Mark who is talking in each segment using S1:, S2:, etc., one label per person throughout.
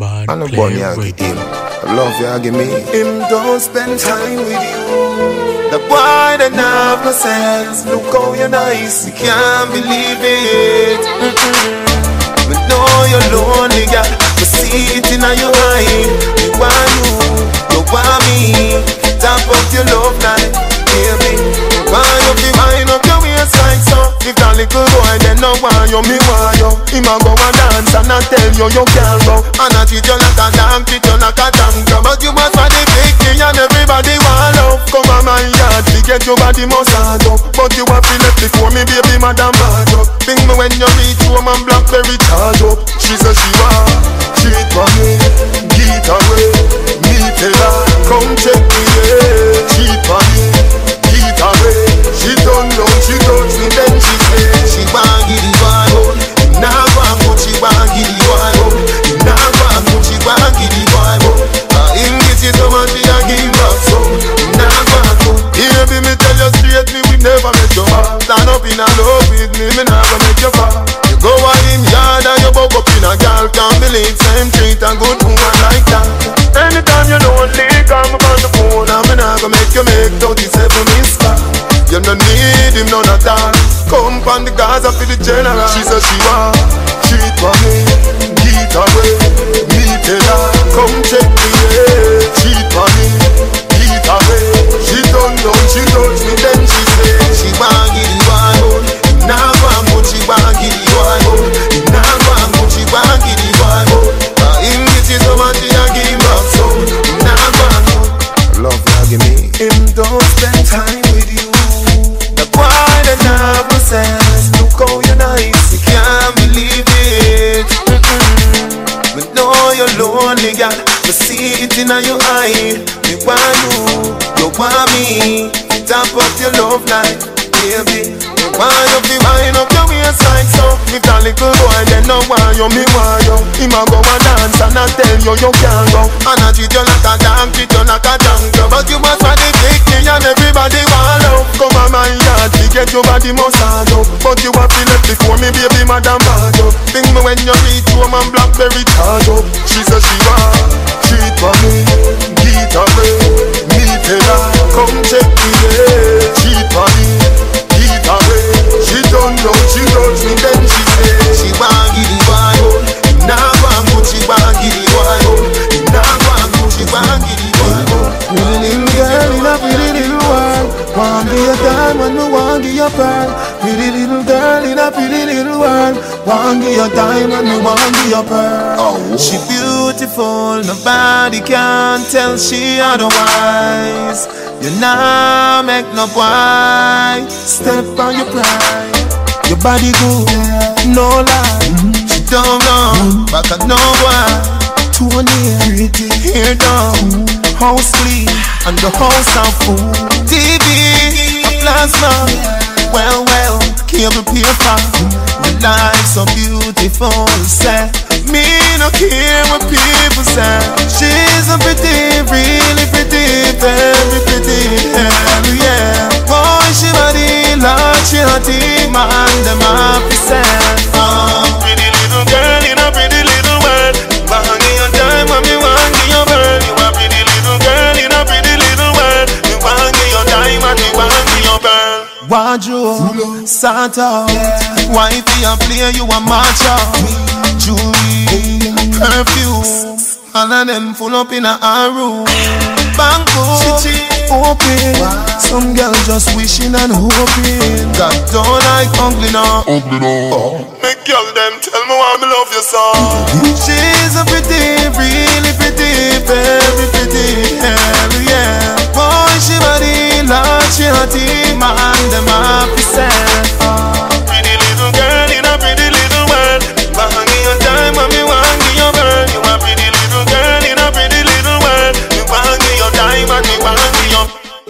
S1: Bad
S2: I no
S1: play
S2: born ya
S1: with
S2: give him. The love ya give me.
S3: Him don't spend time with you. The boy that have no sense. Look how you're nice, you can't believe it. Mm-mm. We know you're lonely, girl. We see it in your eye. We want you, you want me. Top up your love life, baby. We want you to wind up your waistline, so if that little boy then no want you, me want you. Him a go and dance and I tell you you can't go. And I treat you like a dog, treat you like a tanker. But you must find the thing and everybody want love. Come on my yard, to get your body massage up. But you have to let before me, baby, madam match up. Think me when you reach home and blackberry charge up. She says she want cheat for me, get away. Me tell her, come check me, yeah. Cheat for me, get away. Up in a love with me, me never make you fall. You go on him yard and you buck up in a gal Can't believe same treat a good woman like that. Anytime you lonely, call me on the phone. And me not gonna make you make 37 miss call You don't need him none at all. Come on the Gaza for the general. She says she want cheat for me Get away, me tell her Come check me, Cheat for me, get away. She don't know, she touch me Then lonely, girl. We see it in your eye. We want you, you want me. Top up your love life, baby. We want you to wind up your waistline, so if that little boy then no want you, me want you. Him a go and dance and I tell you you can't go. And I treat you like a dog, treat you like a jungle, but you must find the big thing and everybody want love. Come on my yard, to get your body massage up, but you have to let before me, baby, madam bad up. Think me when you reach home and blackberry charge up. She says she want treat for me, get away. Me tell her, come check me, yeah. Cheat for me. She don't know, she touch me, then she say she want give the out. Now want put she want give the out. Now want put she want give the out. Pretty little girl in a pretty little world. Want be a diamond, no want give your pearl. Pretty little girl in a pretty little world. Want give your diamond, no want give your pearl. Oh. She beautiful, nobody can tell she otherwise. You now make no boy step on your pride. Your body good, no lie. She don't know, but I know why. Tony, pretty hair down, house clean, and the house of food. TV, a plasma, well, well, cable paper. The life so beautiful, say. Me no care what people say. She's a pretty, really pretty, very pretty, hell yeah. Boy, she body like she hotty, man, them happy. Oh, pretty little girl in a pretty little world. Your time when me want give your bird. You a pretty little girl in a pretty little world. Me want give your time and me want give your bird. Wardrobe, sort out. Wifey a play, you a match out. Jewelry, perfume. All of them full up in a room. Banco, open. Some girl just wishing and hoping. God don't like ugly now. Ugly now. Oh. Make girl them tell me why me love you so. She's a pretty, really pretty, very pretty. Hell yeah. Boy, she body like she hotty. Man, them happy sad. Pretty little girl in a pretty little world. Want give your time and me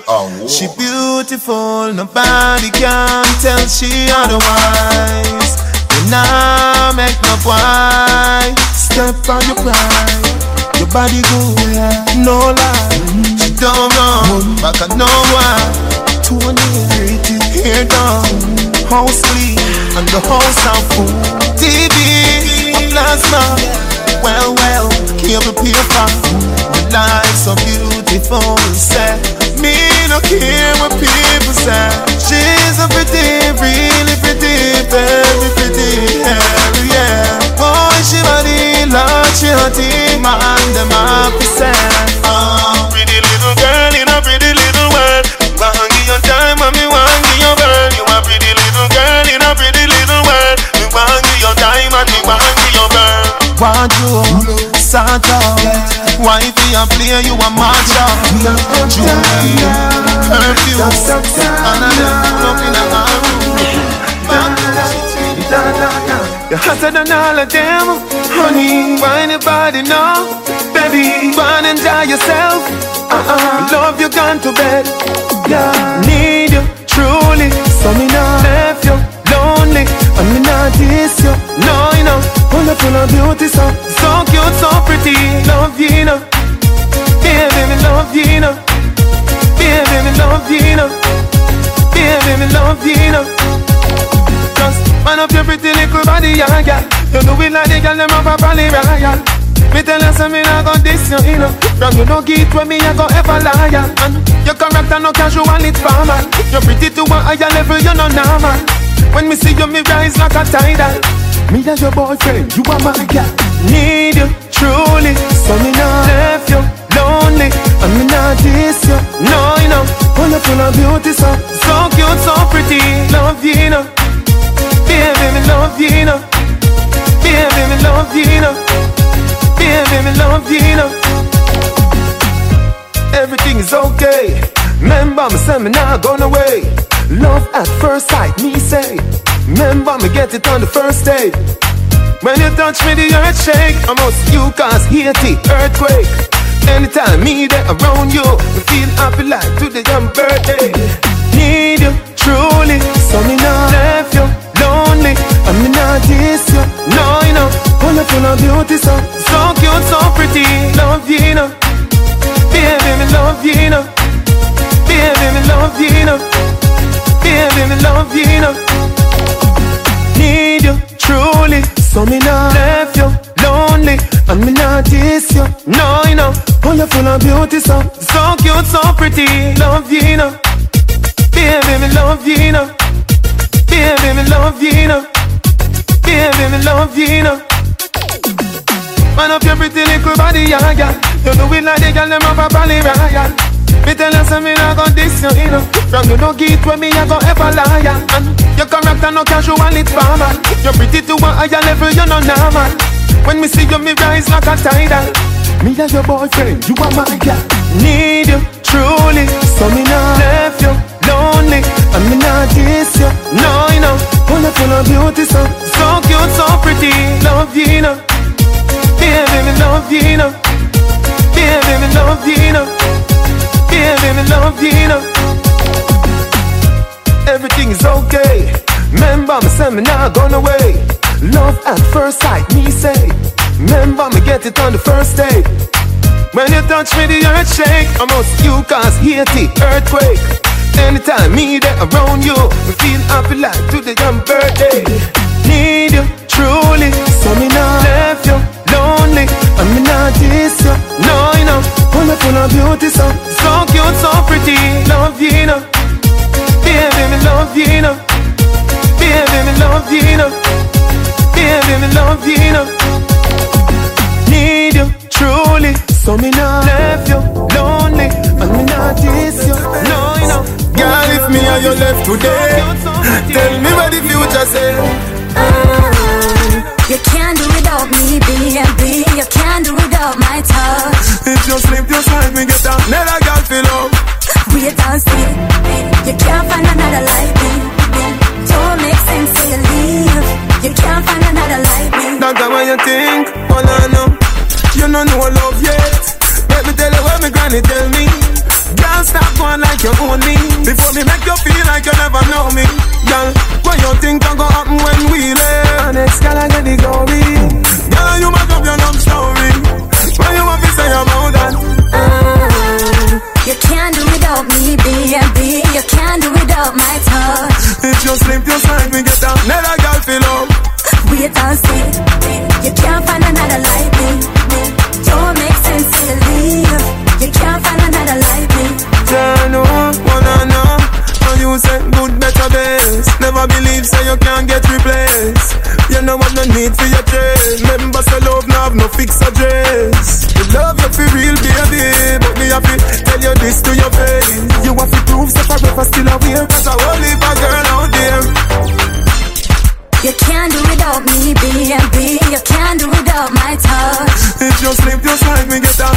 S3: your she beautiful, nobody can tell she otherwise. You now make no boy step on your pride. Your body go good, no lie. She don't know, but I know why. Tony, pretty hair down, house clean, and the house of food. TV, a plasma, well, well, so beautiful. Say, me no care what people say. She's a pretty, really pretty, very pretty. Hell yeah. Boy, she body like she hotty, man, them happy say. Oh, pretty little girl in a pretty little world. Want give your time and me want give your girl. You a pretty little girl in a pretty little world. Me want give your time and me want give your girl. Want you sort out. Wifey, I play you a match out. Jewelry, perfume, and I pull up in a You're hotter than all of them, honey. Why anybody know, baby? Run and die yourself. Uh-uh. Love you gone to bed. Yeah. Need you truly, so me not left you lonely. I me not diss you. No, you know, full of full of beauty, so so cute, so pretty. Love you, know. Baby, me love you, know. Baby, me love you, know. Baby, me love you, know. Just man up your pretty little body, yeah, yeah. You do it like the girl them up a Bali Royal. Me tell you something I got this, you know From you no get with me, I go ever lie And your character no casual, it's formal You're pretty to a higher level, you're no normal When me see you, me rise like a tidal Me as your boyfriend, you are my girl Need you, truly. So me not left you lonely. And me not diss you, no, you know. Full of beauty, so. So cute, so pretty. Love you, know. Baby, me love you, know. Baby, me love you, you know. Baby, me love you, you know. Everything is okay. Remember me say me not gone away Love at first sight, me say Remember me get it on the first day. When you touch me the earth shake. Almost you cause Haiti earthquake. Anytime me there around you Me feel happy like today your birthday. Need you truly So me not left you lonely. And me not diss you No you know. Of full of beauty so So cute so pretty. Love you know. Baby me love you know. Baby me love you know Baby me love you you know. Need you truly. So me not left you lonely. And me not diss you. No you know. Oh, full of full of beauty so. So cute so pretty. Love you you know. Baby me love you you know. Baby me love you you know. Baby me love you you know. Man up your pretty little body, yeah, yeah. You do it like the girl them up a Bali Royal Me tell you something I got this, you, you know. From you no get with me, I go ever lie And your character no casual, it's formal You're pretty to a higher level, you're no normal. When me see you, me rise like a tidal Me as your boyfriend, you are my girl Need you, truly. So me not left you lonely. And me not diss you No, you know. Full of beauty, so So cute, so pretty. Love you, you know. Baby, me love you, you know. Baby, me love you, you know Baby, me love you, you know. Everything is okay. Remember me say me not gone away. Love at first sight, me say. Remember me get it on the first day. When you touch me, the earth shake. Almost you cause Haiti earthquake. Anytime me there around you Me feel happy like today your birthday. Need you, truly So me not left you lonely. Me not diss you No, you know Full of full of beauty so So cute, so pretty. Love you, you know. Baby, me love you, you know. Baby, me love you, you know. Baby, me love you, you know. Need you, truly. So me not left you lonely. And me not diss you. No, you know.
S1: Girl, if me and you left today Tell me what the future say.
S4: You can't do without me, baby. You can't do without my touch.
S1: If you slip your side, me get another girl feel love
S4: Wait and see. You can't find another like me. Don't make sense till you leave. You can't find another like me.
S1: That's what you think, all I know You don't know love yet Let me tell you what my granny tell me Girl, stop going like you own me Before me make you feel like you never know me Girl, what you think can go happen when we live Next girl, I get the glory Girl, you must have your love story What you want to say about that?
S4: Uh, you can't do without me, baby. You can't do without my touch.
S1: If you slip your side, me get another girl feel love
S4: Wait and see. You can't find another like
S3: Never believe say
S5: so you can't
S3: get replaced. You know what no need for your chase. Remember say love no have no fixed address. You love you feel real, baby, but me have to tell you this to your face. You have to prove so forever still a wear. Cause I won't leave a girl out there.
S5: You can't do without me, B and B. You can't do without my touch.
S3: If you slip, you slide, me get out.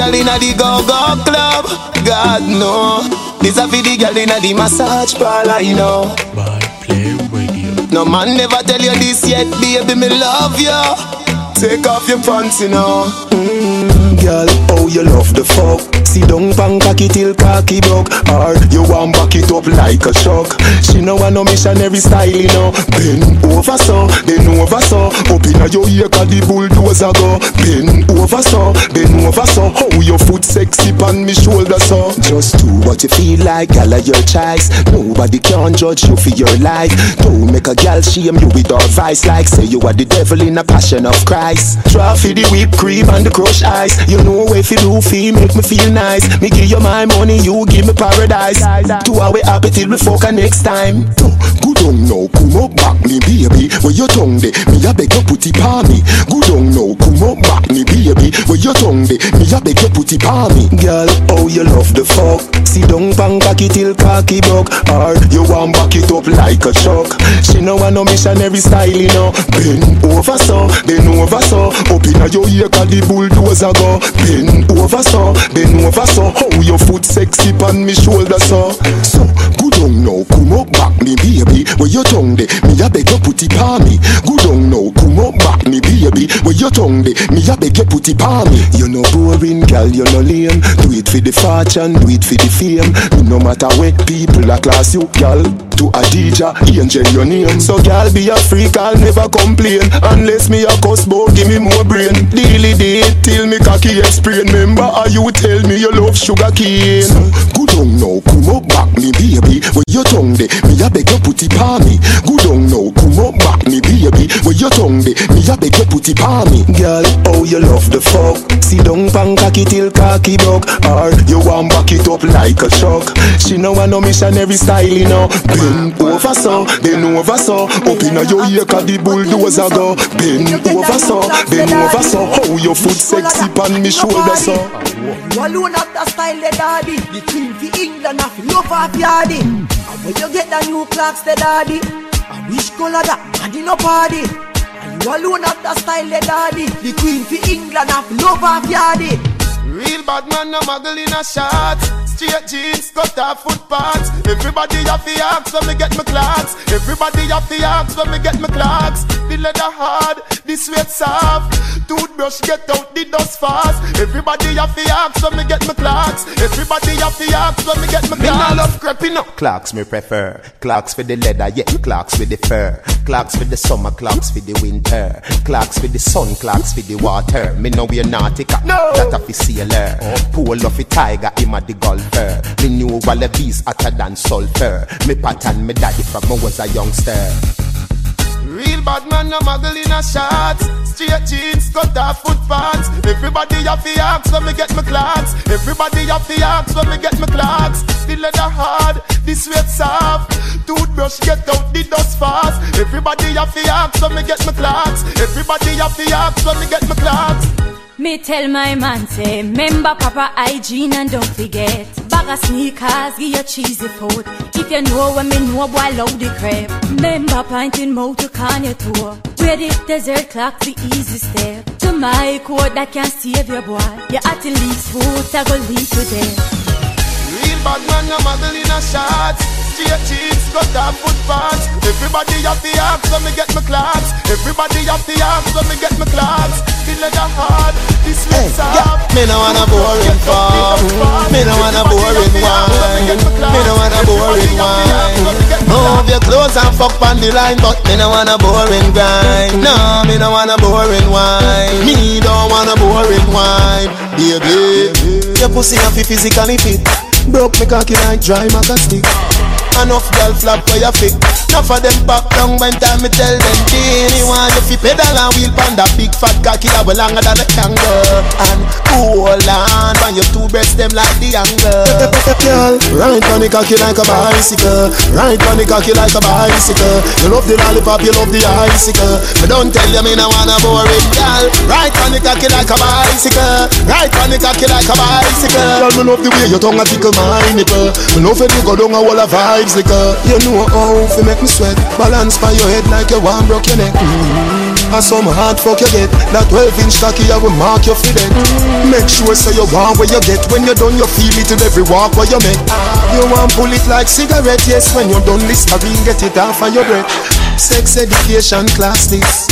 S3: Girl
S1: inna the go-go club. God no, this a for the girl inna the massage parlor, you know.
S6: by Play Radio.
S1: No man never tell you this yet, baby, me love you. Take off your pants, you know. Mm, girl, oh you love the fuck. See down pan cocky till cocky broke. Or you want back it up like a shock. She know want no missionary style, you know. Bend over so, bend over so. Up inna your ear 'cause the bulldozer go. Bend over so, bend over so. How your foot sexy pan me shoulder so. Just do what you feel like, gal of your choice. Nobody can judge you for your life. Don't make a gal shame you with her vice like say you are the devil in a passion of Christ. Try for the whipped cream and the crushed ice. You know if you do feel make me feel nice. Me give you my money, you give me paradise. Two hour happy till we her next time. On now, come up back me baby. Where your tongue de? Me a beg you put it on me. Good on now, come up back me baby. Where your tongue de? Me a beg you put it on me. Girl, oh you love the fuck. See down pan cocky till cocky buck. Or you want back it up like a truck. She know want no missionary style, you know. Bend over so, bend over so. Up inna your ear 'cause the bulldozer go. Bend over so, bend over so. How your foot sexy pan me shoulder so. So good on now, come up back me baby. Where your tongue de? Me a beg you put it on me. Good on now, come up back me baby. Where your tongue de? Me a beg you put it on me. You no boring, girl, you no lame. Do it for the fortune, do it for the fame. No matter where people a class you, girl. To a DJ, angel your name. So girl, be a freak, I'll never complain. Unless me a cuss bout, give me more brain. Daily date till me cocky explain. Remember how you tell me you love sugar cane. Good on now, come up back me baby. Where your tongue de? Me a beg you put it on me. Good on now, come up back me baby. Where your tongue de? Me a beg you put it on me. Girl, oh you love the fuck. See down pan cocky till cocky buck. Or you want back it up like a truck. She know want no missionary style, you know. Bend over so, bend over so. Up inna your ear 'cause the bulldozer go. Bend over so, bend over so. How your foot sexy pan me shoulder so.
S7: You alone have the style, the daddy. The queen for England, have love off yardy. And when you get the new Clarks, the daddy. I wish color that body no party. And you alone have the style, the daddy. The queen for England, have love off yardy.
S1: Real bad man, no muggle in a shot. Straight jeans, cut off footpaths. Everybody have the axe when me get my Clarks. Everybody have the axe when me get my Clarks. The leather hard, the sweat soft. Toothbrush get out the dust fast. Everybody have the axe when me get my Clarks. Everybody have the axe when me get my Clarks. Me nah love creeping up. Clarks me prefer. Clarks for the leather, yeah. Clarks with the fur. Clarks for the summer, Clarks for the winter. Clarks for the sun, Clarks for the water. Me know we're nautica. No. That a fi sailor. Pool of a tiger, him a the golfer. Me knew Wallabees hotter than sulfur. Me pattern me daddy from when I was a youngster.
S8: Real bad man, no muggle in a shots. Straight jeans, cut off foot pants. Everybody have the axe when me get my Clarks. Everybody have the axe when me get my Clarks. The leather hard, the sweat soft. Toothbrush get out the dust fast. Everybody have the axe when me get my Clarks. Everybody have the axe when me get my Clarks.
S4: Me tell my man say, remember proper hygiene and don't forget. Bag of sneakers, give you cheesy food. If you know when me know, boy, love the crap. Remember pointing mouth to can your toe. Where the desert clock, the easy step. To my code that can save your boy. You at least food, I go lead to death.
S8: Real bad man, no muggle in a shots. Straight jeans, cut off foot pants. Everybody have the axe when me get my Clarks. Everybody have the axe when me get my Clarks. The leather hard, the sweat soft.
S3: Me no want a boring farm. Me no want a boring wine. Me no want a boring wine. Move your clothes and fuck on the line, but me no want a boring grind. No, me no want a boring wine. Me don't want a boring wine, baby. Your pussy have to physically fit. Broke me cocky like dry maca stick. Enough girl flap where you fit. Enough of them back down when time me tell them Dini want you fi pedal and wheel pan that big fat cocky that longer than a kangaroo And hold on when your two breasts them like the angle. Girl, ride on the cocky like a bicycle. Ride on the cocky like a bicycle. You love the lollipop, you love the icicle. But don't tell you me no wanna boring girl. Ride on the cocky like a bicycle. Ride on the cocky like a bicycle. Girl, me love the way your tongue a tickle my nipple. Me love it you go down a wall of vibes like a You know how fi make me sweat. Balance by your head like you want broke your neck. Mm. And some hard fuck you get That 12 inch cocky I will mark your feet Make sure so you want where you get. When you're done you feel it in every walk where you make You want pull it like cigarette Yes. When you're done Listerine get it off of your breath. Sex education class this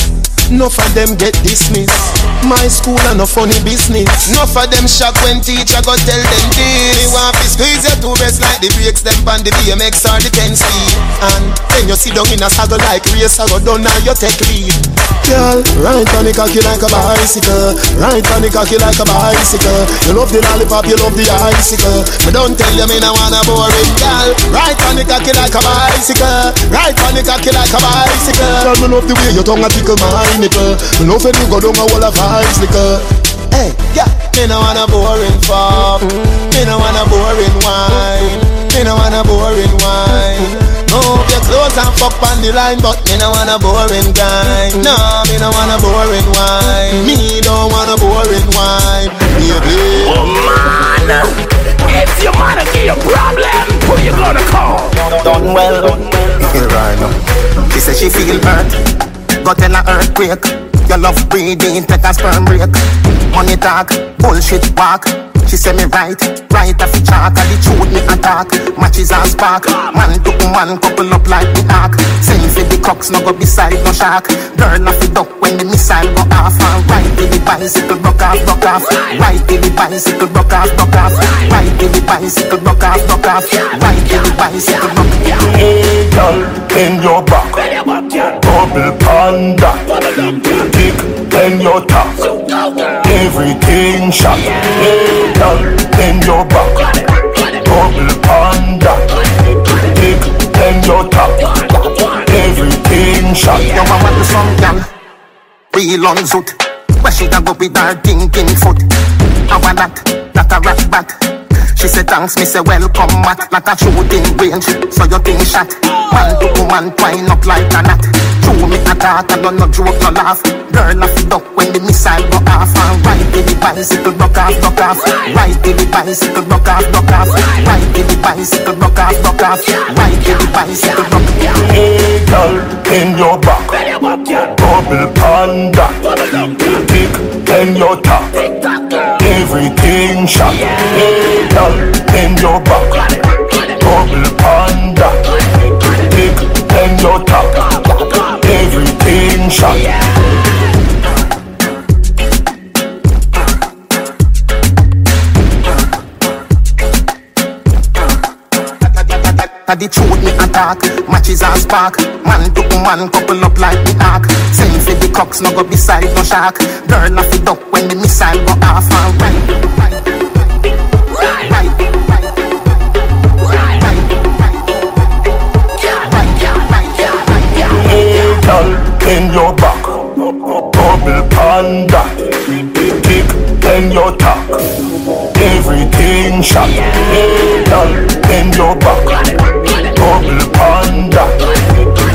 S3: of them get dismissed. My school and no funny business. Enough of them shock when teacher go tell them this. Like the brakes them on the BMX or the 10 speed. And then you sit down in a saddle like race or go down and you take lead. Girl, ride on the cocky like a bicycle. Ride on the cocky like a bicycle. You love the lollipop, you love the icicle. But don't tell you me no wanna boring girl. Ride on the cocky like a bicycle. Ride on the cocky like a bicycle. Girl, me love the way your tongue a tickle my nipple. Me love when you go down a wall of liquor. Hey, yeah, me no want a boring fuck. Me no want a boring wine. Me no want a boring wine. Move your clothes and fuck on the line, but me no want a boring guy. No, me no want a boring wine. Me don't want a boring wine, baby.
S9: Oh man, if your man give you a problem, who you gonna call?
S3: Done well. Here I know. She said she feel hurt. Got in a earthquake. Your love breathing, take a sperm break. Money talk, bullshit walk. She say me right, right off the chalk And the truth me attack, matches and spark. Man to man, couple up like the ark. Send for the cocks, no go beside no shark. Girl off the duck when the missile go off. And ride till the bicycle broke off, broke off. Ride till the bicycle broke off, broke off. Ride till the bicycle broke off, broke off. Ride till the bicycle broke off.
S9: Hey girl, in your back. Bubble panda Dick, then your top. Everything shot. Hey girl, in your back. Bubble panda. Dick, then your top. Everything shot.
S3: Yo, I want the some gal Real on zoot. Where she da go with her thinking foot? I want that, that a rat bat She say thanks, me say welcome mat Like a shooting range, so you think shot. Man to woman twine up like a knot. True me a talk, I don't no joke, no laugh. Girl off duck when the missile go off. And ride the bicycle broke off, broke off. Ride the bicycle broke off, broke off. Ride the bicycle broke off, broke off. Ride the bicycle broke off.
S9: Hey girl, in your back. Bubble panda. Dick, then your top Everything shot. Hey girl, in your back. Bubble panda. Dick, then your top. Everything shot
S3: Now the truth me attack, matches and spark. Man to man couple up like the ark. Same for the cocks, no go beside no shark. Girl off it duck, when the missile go off and right. Right. Right. Bend your back, bubble
S9: panda. Kick,
S10: bend your tack. Everything shot. Hey, girl, bend your back. Bubble panda.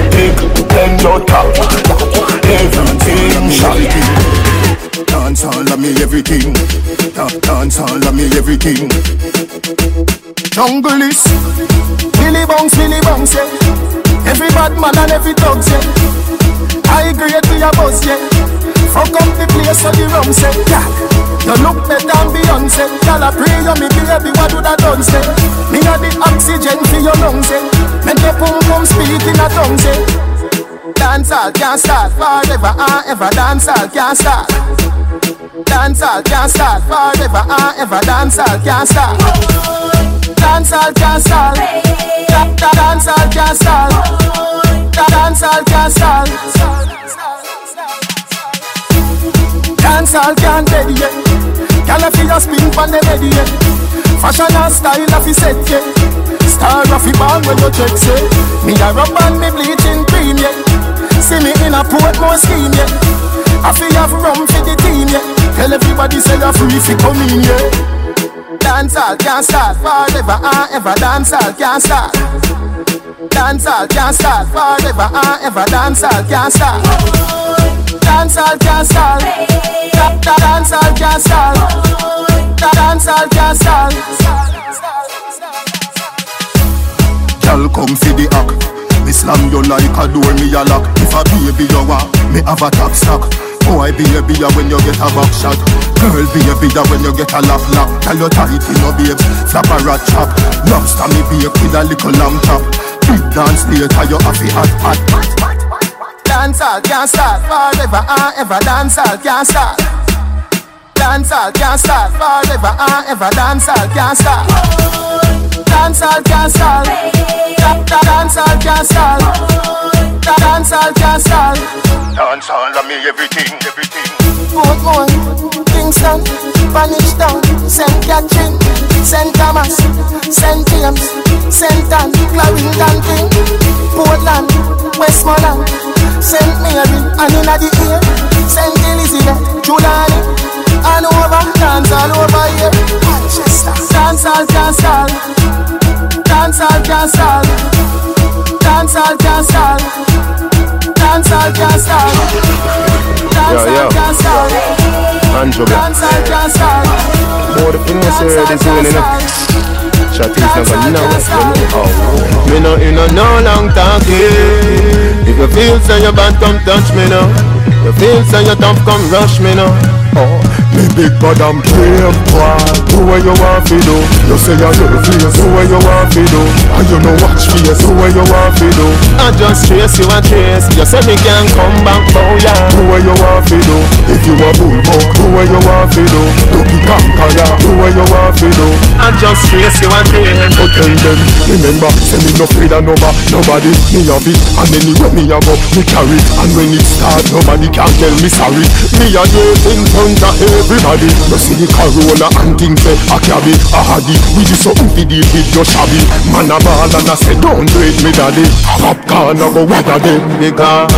S10: Big, bend your top. Everything shot. Dance all of me everything. Dance all of me everything. Jungle is Billy Bounce, Billy Bounce, yeah. Every bad man and every dog, yeah. I agree with your boss, yeah. Fuck up the place for the rum, yeah. You look better than Beyonce. Y'all a pray you me baby, what would I done say? Me got the oxygen for your lungs, say. Make your pum pum speak in a tongue, say. Dance all can't start forever and ever. Dance all can't start. Dance all can't start forever and ever. Dance all can't start. Dance all can't start. Dance all can't start. Dance all can't start. Dance all can't dead yet. Gyal fi a spin pon the bed yeah. Fashion and style a fi set yeah. Star a fi ball when you check say. Me a rub on me bleaching cream yeah. See me in a Portmore scheme yeah. I fi have rum for the team yeah. Tell everybody say you're free fi come in yeah. Dance all can't start forever and ever. Dance all can't start. Dance all can't start forever and ever. Dance all can't start. Dance all can't start. Dance all can't start. Dance all can't. Girl, come see the act. Me slam you like a door, me a lock. If a baby you want, me have a top stock. Boy, baby, ya when you get a back shot. Girl, baby, ya when you get a lock lock. Tell you tight, you know, babes. Flap a rat chop. Lobster me bake with a little lamb chop. Big dance later, you have a hot hot. Dance all can't start forever and ever. Dance all can't start. Dance all can't start forever and ever. Dance all can't start. Dance all can't start. Dance all can't start. Dance all can't start.
S11: Dance all of me everything, everything.
S10: Portmore, Kingston, Spanish Town, St. Catherine, St. Thomas, St. James, St. Anne, Clarendon King, Portland, Westmoreland, St. Mary, and in the ear, St. Elizabeth, Julani, Hanover, dance all over here. Manchester, dance all can't stall, dance all dance all can't stall, dance all can't stall, dance all can't stall,
S12: Andrew
S10: can't stall.
S12: More the thing was here this evening, is never know, you know. Oh.
S3: Me no in a no long talking. If you feel so you bad, come touch me now. You feel so you tough, come rush me now.
S10: Oh, me big bad and brave boy Do what you want to do You say you're your face Do what you want to do And you know watch face Do what you want to do
S3: I just chase you and chase. You say me can come back, oh yeah.
S10: Do what you want to do If you a bulldog Do what you want to do Do the conqueror Do what you want to do
S3: I just chase you and chase.
S10: But tell them Remember Say me no afraid of nobody Nobody. Me have it And anywhere me a go Me carry it. And when it start Nobody can tell me sorry. Me a do it in front of everybody. You see the Corolla and things say I carry I had it. We do something to deal with your shabby Man a ball and I say Don't do it me daddy. Popcorn I go weather them.
S3: Because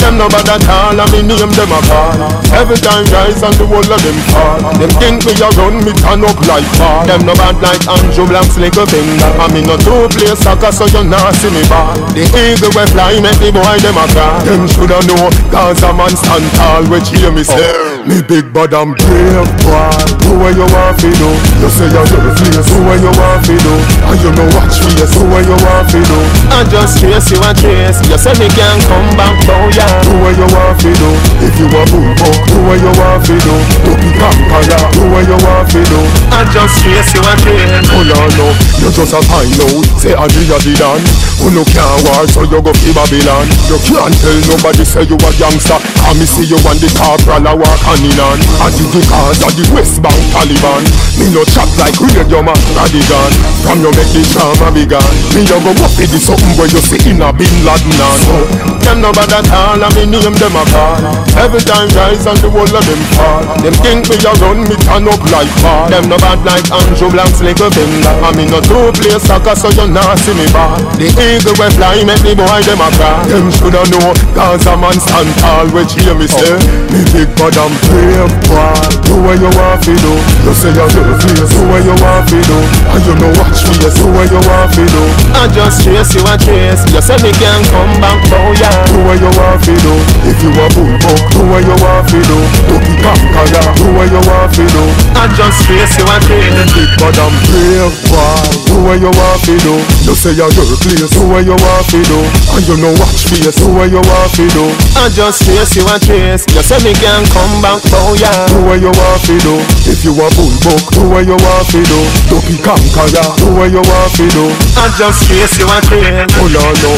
S3: them no bad at all and me name them a call Every time rise and the whole of them fall. Them think me a run me turn up like ball Them no bad like Andrew Black's little finger And me no two play soccer so you not see me ball The eagle we fly make the boy them a cry.
S10: Them shoulda know Cause a man stand tall Which hear me say Me big bad and brave boy Do what you want to do? You say you're your face Do what you want to do? And you know watch face Do what you want to do?
S3: I just chase you and chase. You say me can come back, oh yeah.
S10: Do what you want to do? If you a bulldog Do what you want to do? Do the conqueror Do what you want to do?
S3: I just chase you and chase.
S10: Oh no no You just a find out. Say I a did on Who no can't war So you go to Babylon. You can't tell nobody Say you a youngster Come me see you and the corporal a walk hand in hand I did the cause of the West Bank Taliban. Me no chat like radio man Radigan From you make the drama began Me you go up with the something Where you see in a Bin Laden and so
S3: Them no bad at all and me name them a call. Every time rise and the whole of them fall. Them think me a run me turn up like ball. Them no bad like Andrew Black's little finger. And me no two play soccer so you not see me ball. The eagle we fly make the boy them a cry.
S10: Them shoulda know Cause a man stand tall Which hear me say Me big bad and brave boy Do what you want to do You say you're your face Do what you want to do And you know watch face Do what you want to do
S13: I just chase you and chase You say me can come back oh yeah
S10: Do what you want to do If you a bull buck Do what you want to do Do be conquer ya Do what you want to do
S13: I just chase you and chase
S10: Me big bad and brave boy Do what you want to do You say you're your place Do what you want to do And you know watch face Do what you want to do
S13: I just chase you and chase. You say me can come back oh yeah.
S10: Do what you want to do. If you a bull buck Do what you want to do. Do be conquer ya Do what you want to do.
S13: I just chase you and chase
S10: Oh no no.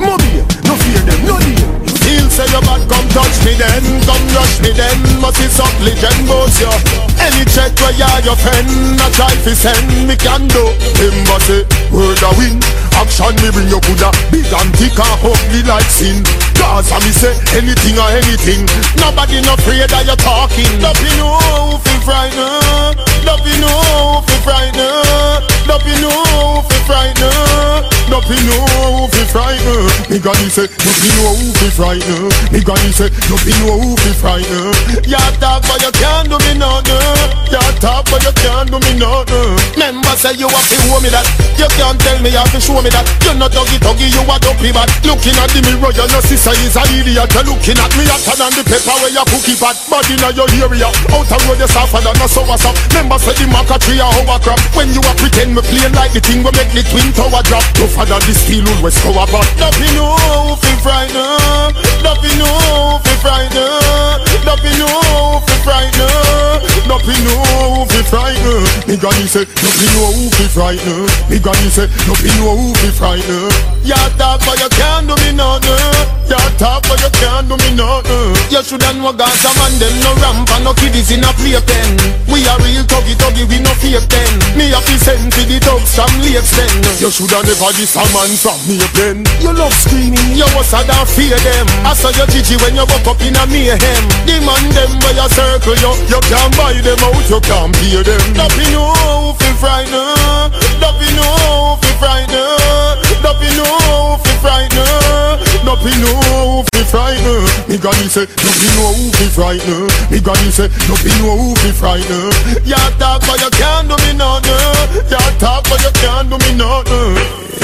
S10: Mommy, no fear them, no need Feel say your bad come touch me then. Come rush me then Must be some legend boss you Any check where you are your friend I try to send. Me can do Remember say word a win action me bring your Buddha Big and thick and ugly like sin Gaza me say anything or anything. Nobody not afraid that you're talking. Don't be no fi frightened Don't be no fi frightened Don't be no fi frightened Don't be no fi frightened. Me granny say you know feel frightened. Me granny say you know feel frightened. You talk but you can't do me nothing. You talk but you can't do me nothing. Remember say you have to show me that. You can't tell me you have to show me that. You're not doggy doggy you a dopey bad. Looking at the mirror you know sister is a idiot. You're looking at me hotter than the pepper where you cookie pot Bad in your area. Out a road you suffer than a sour sap. Remember say the marker tree a hovercraft When you a pretend me playing like the thing we make the twin tower drop. Tougher than the steel wool west cover pot Nothing know feel frightened Nothing know feel frightened Nothing know feel frightened Nothing know feel frightened Me granny say Nothing know feel frightened Me granny say Nothing know feel frightened You talk but you can't do me nothing. You talk but you can't do me nothing. You shoulda know Gaza man them no ramp and no kiddies in a playpen We a real tuggy tuggy we no fake then Me a fi send to the dogs from lakes then You shoulda never diss a man from me pen You love screaming You was da fear them. I saw you Gigi when you woke up in a mayhem. The man them where you circle you You can't buy them out you can't pay them. Nothing know feel frightened Nothing know feel frightened Nothing know feel frightened Nothing know feel frightened Me granny say Nothing know feel frightened Me granny say Nothing know feel frightened You talk but you can't do me nothing. You talk but you can't do me nothing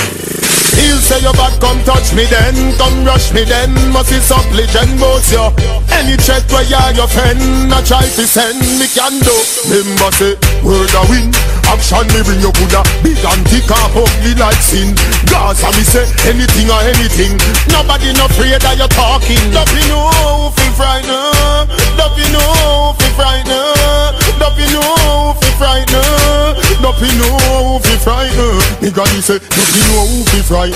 S10: He'll say your bad come touch me then. Come rush me then. Must be legend boss you Any check where you are your friend I try to send. Me can do. Remember say word a win. Action me bring you Buddha Big and thick and ugly like sin. Gaza me say anything or anything. Nobody no afraid that you're talking. Nothing know feel frightened Nothing know feel frightened Nothing know feel frightened Nothing know feel frightened Me granny say Nothing know feel frightened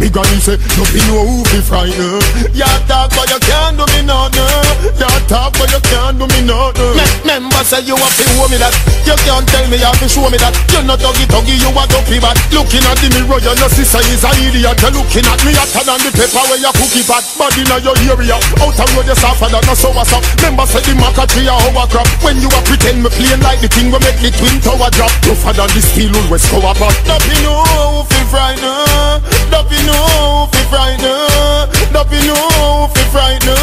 S10: Me granny say Nothing know feel frightened You talk but you can't do me nothing. You talk but you can't do me nothing. Remember say you have to show me that. You can't tell me you have to show me that. You're not doggy doggy you a dopey bad Looking at the mirror you know sister is a idiot. You're looking at me hotter than the pepper where you cookie pot. Bad in your area. Out a road you suffer than a sour sap Remember say the marker tree a hovercraft When you a pretend me playing like the thing we make the twin tower drop. Tougher than the steel west cover pot Nothing know feel frightened Nothing new fi frighten. Nothing new fi frighten.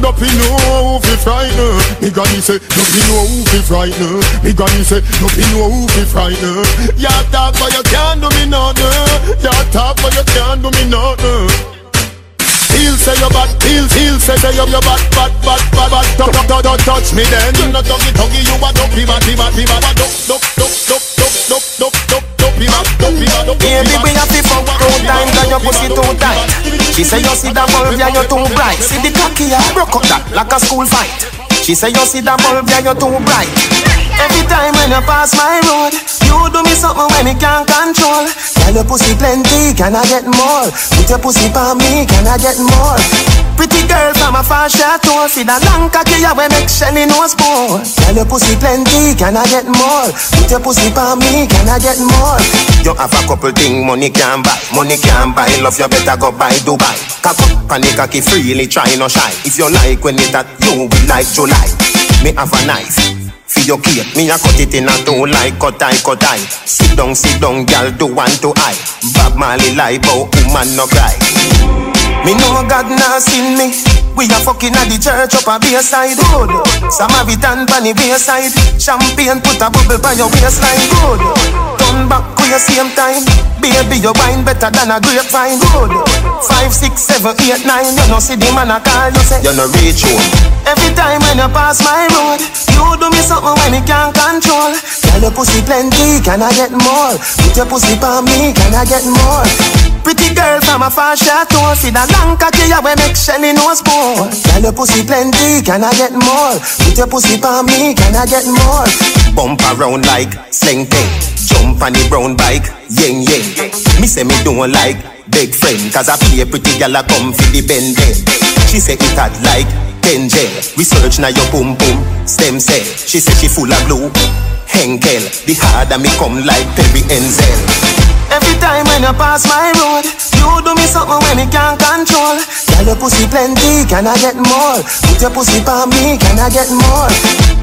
S10: Nothing new fi frighten. Me granny say Nothing new fi frighten. Me granny say Nothing new fi frighten. Ya talk but you can't do me nothing. Ya talk but you can't do me nothing feel say you bad, feel feel say say you you bad, bad, bad, bad, bad. Don't don't don't touch me then. You no doggy doggy, you a dopey bad, bad, bad. Dop dop dop dop dop dop dop dop.
S14: Baby, we have to fuck two times and your pussy too tight She say you see that vulva, you too bright See the cocky, I broke up that like a school fight she say you see that bulb, yeah, you're too bright Every time when you pass my road You do me something when me can't control Girl, your pussy plenty, can I get more? Put your pussy for me, can I get more? Pretty girl from a far chateau See that long cocky, yeah, we make Shelly nose bone Girl, your pussy plenty, can I get more? Put your pussy for me, can I get more?
S15: You have a couple thing money can buy Money can buy Love you better go buy Dubai Cock up and the cocky freely try no shy If you like when it that you will like July Me have a knife
S14: For your cake, me a cut it in a two like cut eye, cut eye. Sit down, sit down, gal, do one to eye. Bob Marley lie, but woman no cry. Me know God nah seen me. We a fucking at the church up a bayside. Good. Samaritan pan the bayside. Champagne put a bubble by your waistline. Good. Turn back to your same time. Baby, your wine better than a grapevine. Good. Five, six, seven, eight, nine. You know see the man a call you say you no reach home. Every time when you pass my road, you do me something when me can't control. Girl, your pussy plenty, can I get more? Put your pussy on me, can I get more? Pretty girl from a far chateau, see the long cocky ya we make Shelly nose bone. Girl, your pussy plenty, can I get more? Put your pussy on me, can I get more? Bump around like sling thing, jump on the brown bike, ying ying. Me say me don't like big friend, cause I play pretty gal a come for the bend eh. She say it hot like Kenjel. Research now your boom boom stem cell. She say she full of glue. Henkel, the harder me come like Perry Enzel. Every time when you pass my road, you do me something when me can't control. Girl, your pussy plenty, can I get more? Put your pussy on me, can I get more?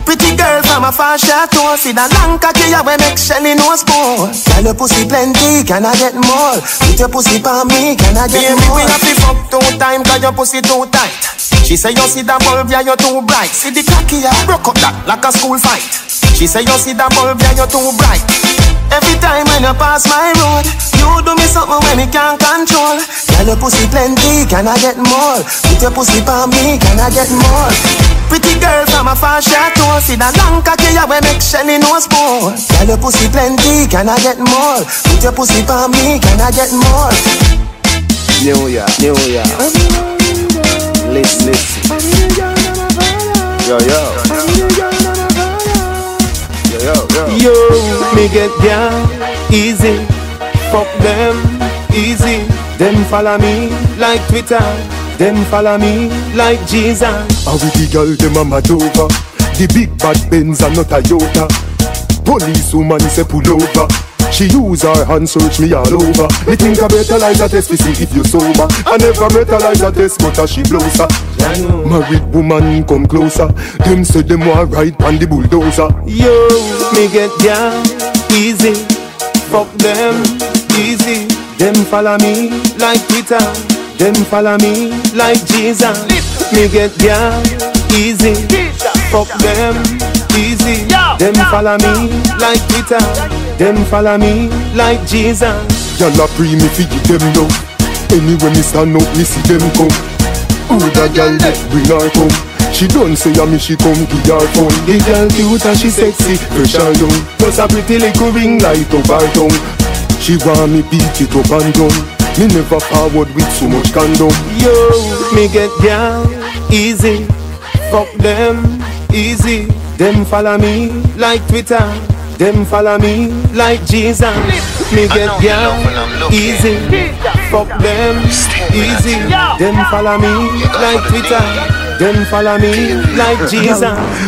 S14: Pretty girl from a far chateau, see the long cocky ya we make Shelly nose bone. Girl, your pussy plenty, can I get more? Put your pussy on me, can I get Baby, more? Baby, we have to fuck two time, cause your pussy too tight. She say you see the bulb, yeah, you're too bright. See the cocky, yeah, broke up that like a school fight. She say you see the bulb, yeah, you're too bright. Every time when you pass my road, you do me something when me can't control. Girl, your pussy plenty, can I get more? Put your pussy on me, can I get more? Pretty girl from a far chateau, see the long cocky, yeah, we make Shelly nose bone. Girl, your pussy plenty, can I get more? Put your pussy on me, can I get more?
S16: New Year, New Year. Listen, listen. Yo, yo. Yo, yo, yo.
S3: Yo, me get down easy. Fuck them easy. Them follow me like Twitter. Them follow me like Jesus.
S10: How with the girl them a mad over The big bad Benz and not a Toyota Police woman say pull over She use her hand search me all over Me think I better like a test to see if you sober I never met a like a test but a she blows her Married woman come closer Them say them want ride on the bulldozer
S3: Yo, me get down easy. Fuck them easy. Them follow me like Twitter. Them follow me like Jesus. Me get down easy. Fuck them easy. Them follow me like Twitter. Them follow me like Jesus.
S10: Y'all pre me fi give them love Anyway me stand up me see them come Who that girl that bring her come She done say a me she come give her phone The girl cute and she sexy fresh and young Plus a pretty little ring light up her tongue She want me beat it up and down Me never forward with so much condom
S3: Yo, me get down easy. Fuck them easy. Them follow me like Twitter. Them follow me like Jesus. Me get down easy. Fuck them easy. Them follow me like Twitter. Them follow me like Jesus.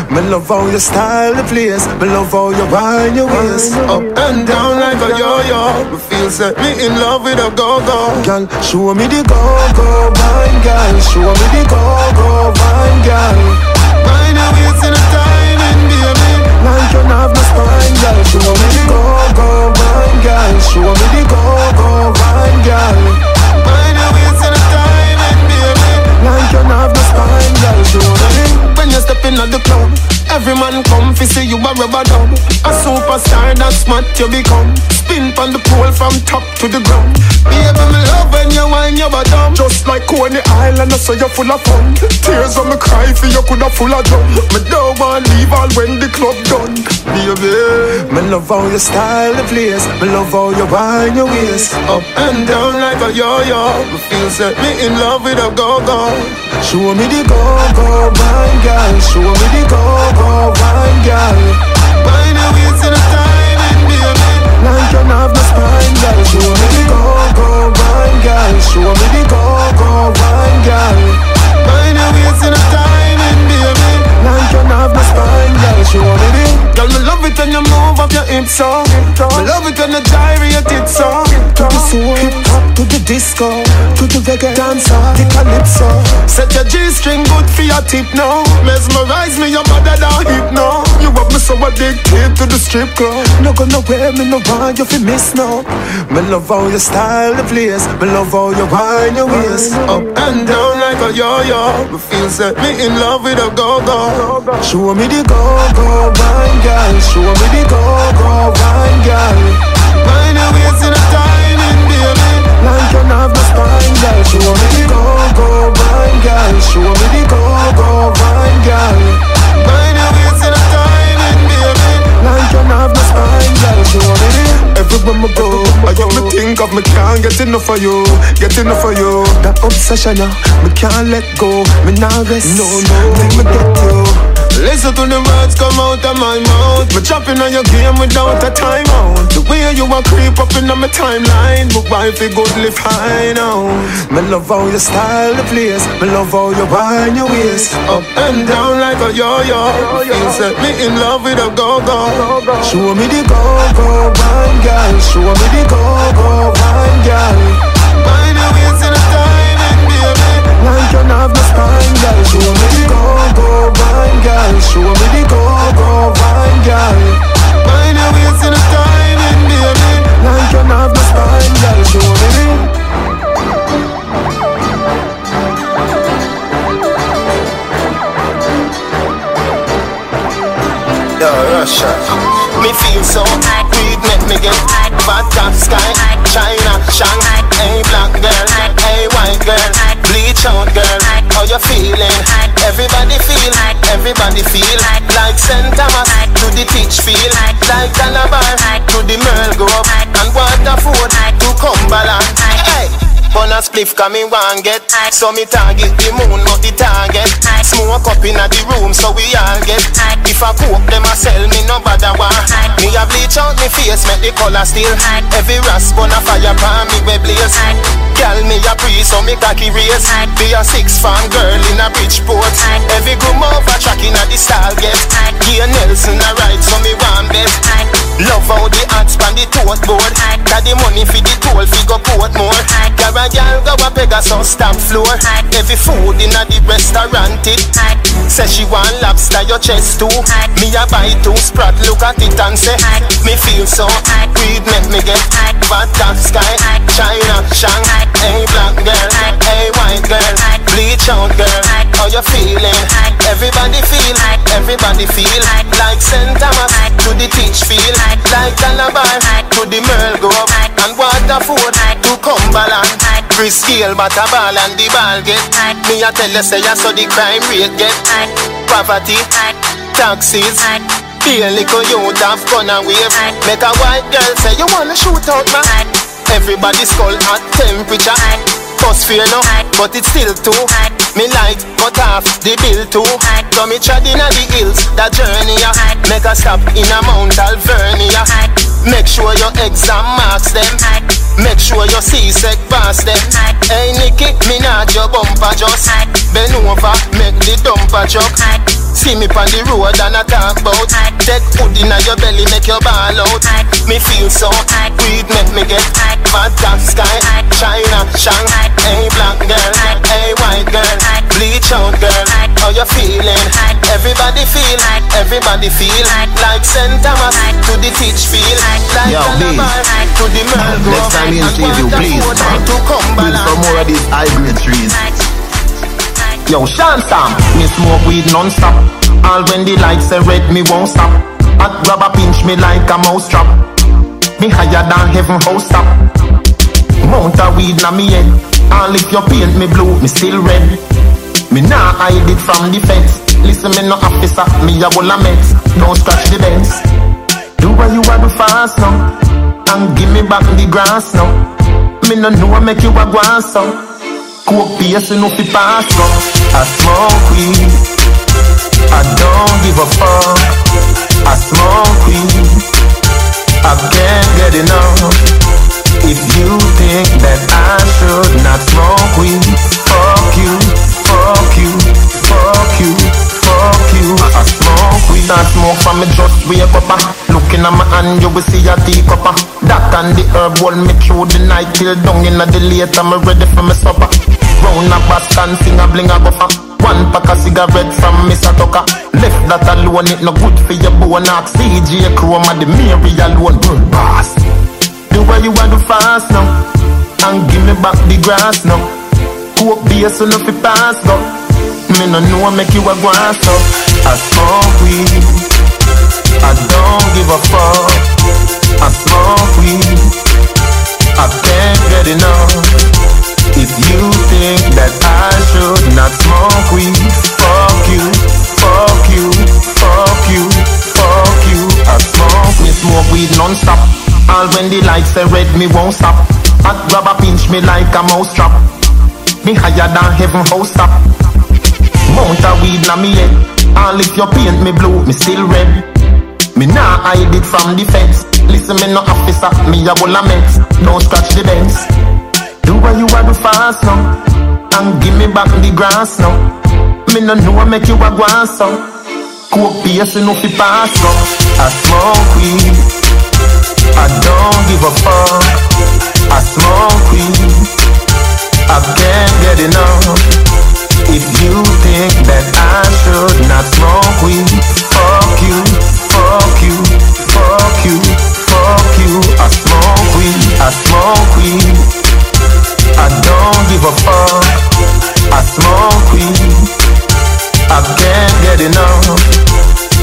S1: Me love how your style the place. Me love how you wind your waist up and down like a yo-yo. Me feel set me in love with a go-go. Girl, show me the go-go wine, girl. Show me the go-go wine, girl. Wine your waist in a timing, baby. Like you have no spine, girl. Show me the go-go wine, girl. Show me the go-go wine, girl. Wine your waist in a timing, baby. Like you have no spine, girl. Show me when you step in the club. Every man come fi see you a rubber dub. A superstar that's smart you become. Spin from the pole from top to the ground. Baby me love when you whine your bottom
S10: Just like Coney Island, I say you're full of fun. Tears when me cry for you coulda full of drum Me don't want leave all when the club done.
S1: Baby Me love how you style the place. Me love how you wind your waist. Up and down like a yo-yo. Me feel set me in love with a go-go. Show me the go-go wine girl. Show me the go-go girl. Wine your waist in a timing baby Like you have no spine girl. Show me the wine girl. Show me the go-go wine girl. Wine your waist in a timing baby Like you have no spine girl. Show me the Girl, me love it when you move up your hips oh. so Me love it when you gyrate it so To the soul, hip hop to the disco To the reggae dancer, the calypso. Set your G-string good for your tip now so addicted to the strip club. No go nowhere, me no want you fi miss no. Me love how you style the place. Me love how you wind your waist up and down like a yo-yo. Me feel set me in love with a go-go. Show me the go-go wine, girl. Show me the go-go wine, girl. Mind your waist in a timing, baby. Like you have no spine, girl. Show me the go-go wine, girl. Show me the go-go wine, girl. You have no spine, girl. Show me the Everywhere me go, I just me think of me can't get enough of you, get enough of you. That obsession, yeah, me can't let go, me not rest. No, no, let me get you. Listen to the words come out of my mouth. Me chopping on your game without a timeout. The way you a creep up in on my timeline, but why fi goodly fine out? Me love how you style the place. Me love how you wind your waist up and down like a yo-yo. Feel set me in love with a go-go. Show me the go-go wine, girl. Show me the go-go wine, girl. Have no spine, girl. Show me the go-go wine, girl. Show me the go-go wine, girl. Wind your waist in a timing, baby. Like you have no spine, girl. Show me the
S14: Russia. Me feel so weed make me get bad top sky. China, Shanghai, hey black girl, hey white girl, out girl. How you feeling? Everybody feel, everybody feel. Like. St. Thomas. To the teach feel like. Calabar. To the Merl Grove. And Waterford to Cumberland. Hey. Bun a spliff cause me want get. So me target the moon not the target. Smoke up inna the room so we all get. If I cook them a sell me no bother want Me a bleach out me face make the color still. Every rasp on a fire pan me we blaze Girl me a pre so me cocky race. Be a six fan girl in a Bridgeport Every groom over track inna the style get Gear Nelson a ride so me want bet Love how the hats pan the tote board. Got the money for the toll go Portmore. Got a girl go a Pegasus stamp floor. Every food inna the restaurant it. Say she want lobster your chest too. Me a buy two sprat look at it and say Me feel so weed make me get Bad top sky. China Shang, Hey black girl Hey white girl Bleach out girl. How you feeling? Everybody feel Everybody feel. Like St. Thomas To the teach feel Like Calabar To the Merl Grove And Waterford. To Cumberland. Chris Scale but a ball and the ball get Me a tell you say ya so the crime rate get. Poverty. Taxes. Be a little youth have gun and wave Make a white girl say you wanna shoot out man Everybody skull at temperature Bus fear no, but it's still too Me light, cut off the bill too. So me tread inna the hills, that journey ya Make a stop in a Mount Alvernia. Make sure your exam marks them. Make sure your C-sec pass them. Hey Nicky, me not your bumper just. Bend over, make the dumper chuck See me on the road and I talk about Take food inna your belly, make your ball out. Me feel so, weed make me get Bad top sky, China, Shanghai Hey black girl, hey white girl Bleach out girl, how you feeling? Everybody feel, everybody feel. Like St. Thomas to the teach feel Like
S3: Yo, B.
S14: Calabar to the Merl
S3: Next time you see you, please.
S14: To
S3: Build
S14: Cumberland
S3: some more of these high grade trees.
S8: Yo, Sean Sam, me smoke weed non-stop. All when the lights say red, me won't stop. Hot grabber pinch me like a mouse trap. Me higher than heaven house top. Mount a weed na me head. All if you paint me blue, me still red. Me nah hide it from the. Listen, me no officer, me a wall a meds. Don't scratch the dents. Do what you a do fast now, and give me back the grass now. Me no know make you a on so. Coke you know fi pass go. I smoke weed. I don't give a fuck. I smoke weed. I can't get enough. If you think that I should not smoke weed, fuck you, fuck you, fuck you, fuck you. I smoke weed. Start smoke from me just wake up. ah. Looking at my hand, you will see a teacup. ah. That and the herb hold me through the night till down in the late. I'm ready for my supper. Round a Boston, sing a bling a buffer. One pack of cigarette from Mr. Tucker. Left that alone, it no good for your bone. Ask CJ Chrome and the Mary alone. Boss. Do what you want to fast now. And give me back the grass now. Coke beer so no fi pass go. Me no know make you a grass so. I smoke weed. I don't give a fuck. I smoke weed. I can't get enough. You think that I should not smoke weed, fuck you, fuck you, fuck you, fuck you. I smoke me smoke weed non-stop. All when the lights are red, me won't stop. I grab a pinch me like a mouse trap. Me higher than heaven house top. Mount a weed na me head. All if you paint me blue, me still red. Me nah hide it from the fence. Listen, me no officer, me a bull a meds. Don't scratch the dents. What you want to fast now, and give me back the grass now. Me no know make you a guan so. Coke pace no fi pass go. I smoke weed. I don't give a fuck. I smoke weed. I can't get enough. If you think that I should not smoke weed, fuck you, fuck you, fuck you, fuck you. I smoke weed, I smoke weed. I don't give a fuck. I smoke weed. I can't get enough.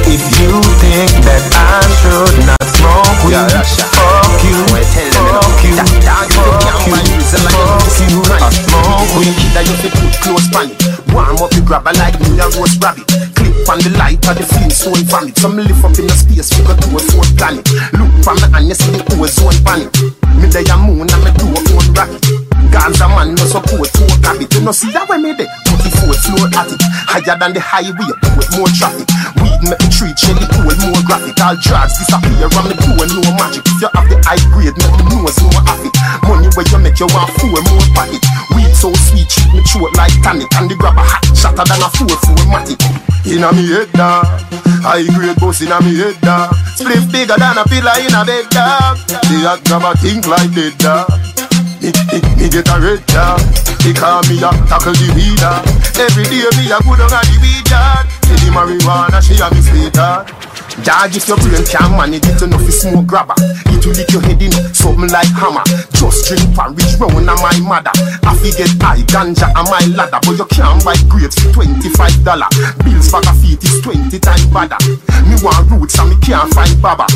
S8: If you think that I should not smoke weed, fuck you, fuck you, fuck you, fuck you. I smoke weed.
S3: That you fi put close pan. Warm up the grabber like me a roast rabbit. Clip on the light of the Flintstone vomit. So me lift up in the space, we go to a fourth planet. Look from me and you see the ozone planet. Me day a moon and me do a own rocket. Gaza man no support to a habit. You know see that way me there. 44 floor at it. Higher than the highway, put more traffic. Weed make the tree change the pole more graphic. All drugs disappear I'm the pole, no magic. If you have the high grade, make the nose more happy. Money where you make you want four more pocket. Weed so sweet, treat me throat like tonic. And the grab a hot, shatter than a four four matic. Inna me head dog, high grade boss inna me head dog. Split bigger than a pillar in a bed dog. The grab a think like dead dog. Me, me, me get a red dog. They call me a tackle the weeder. Every day me a good on a the weed dog. See the marijuana, she a me sweetheart. Dog, if your brain can't manage it, enough to smoke grabber. It will lick your head in something like hammer. Just drink porridge round a my mother. I get high ganja on my ladder, but you can't buy grapes for twenty-five dollar. Bills for a feet is twenty times badder. Me want roots and me can't find baba.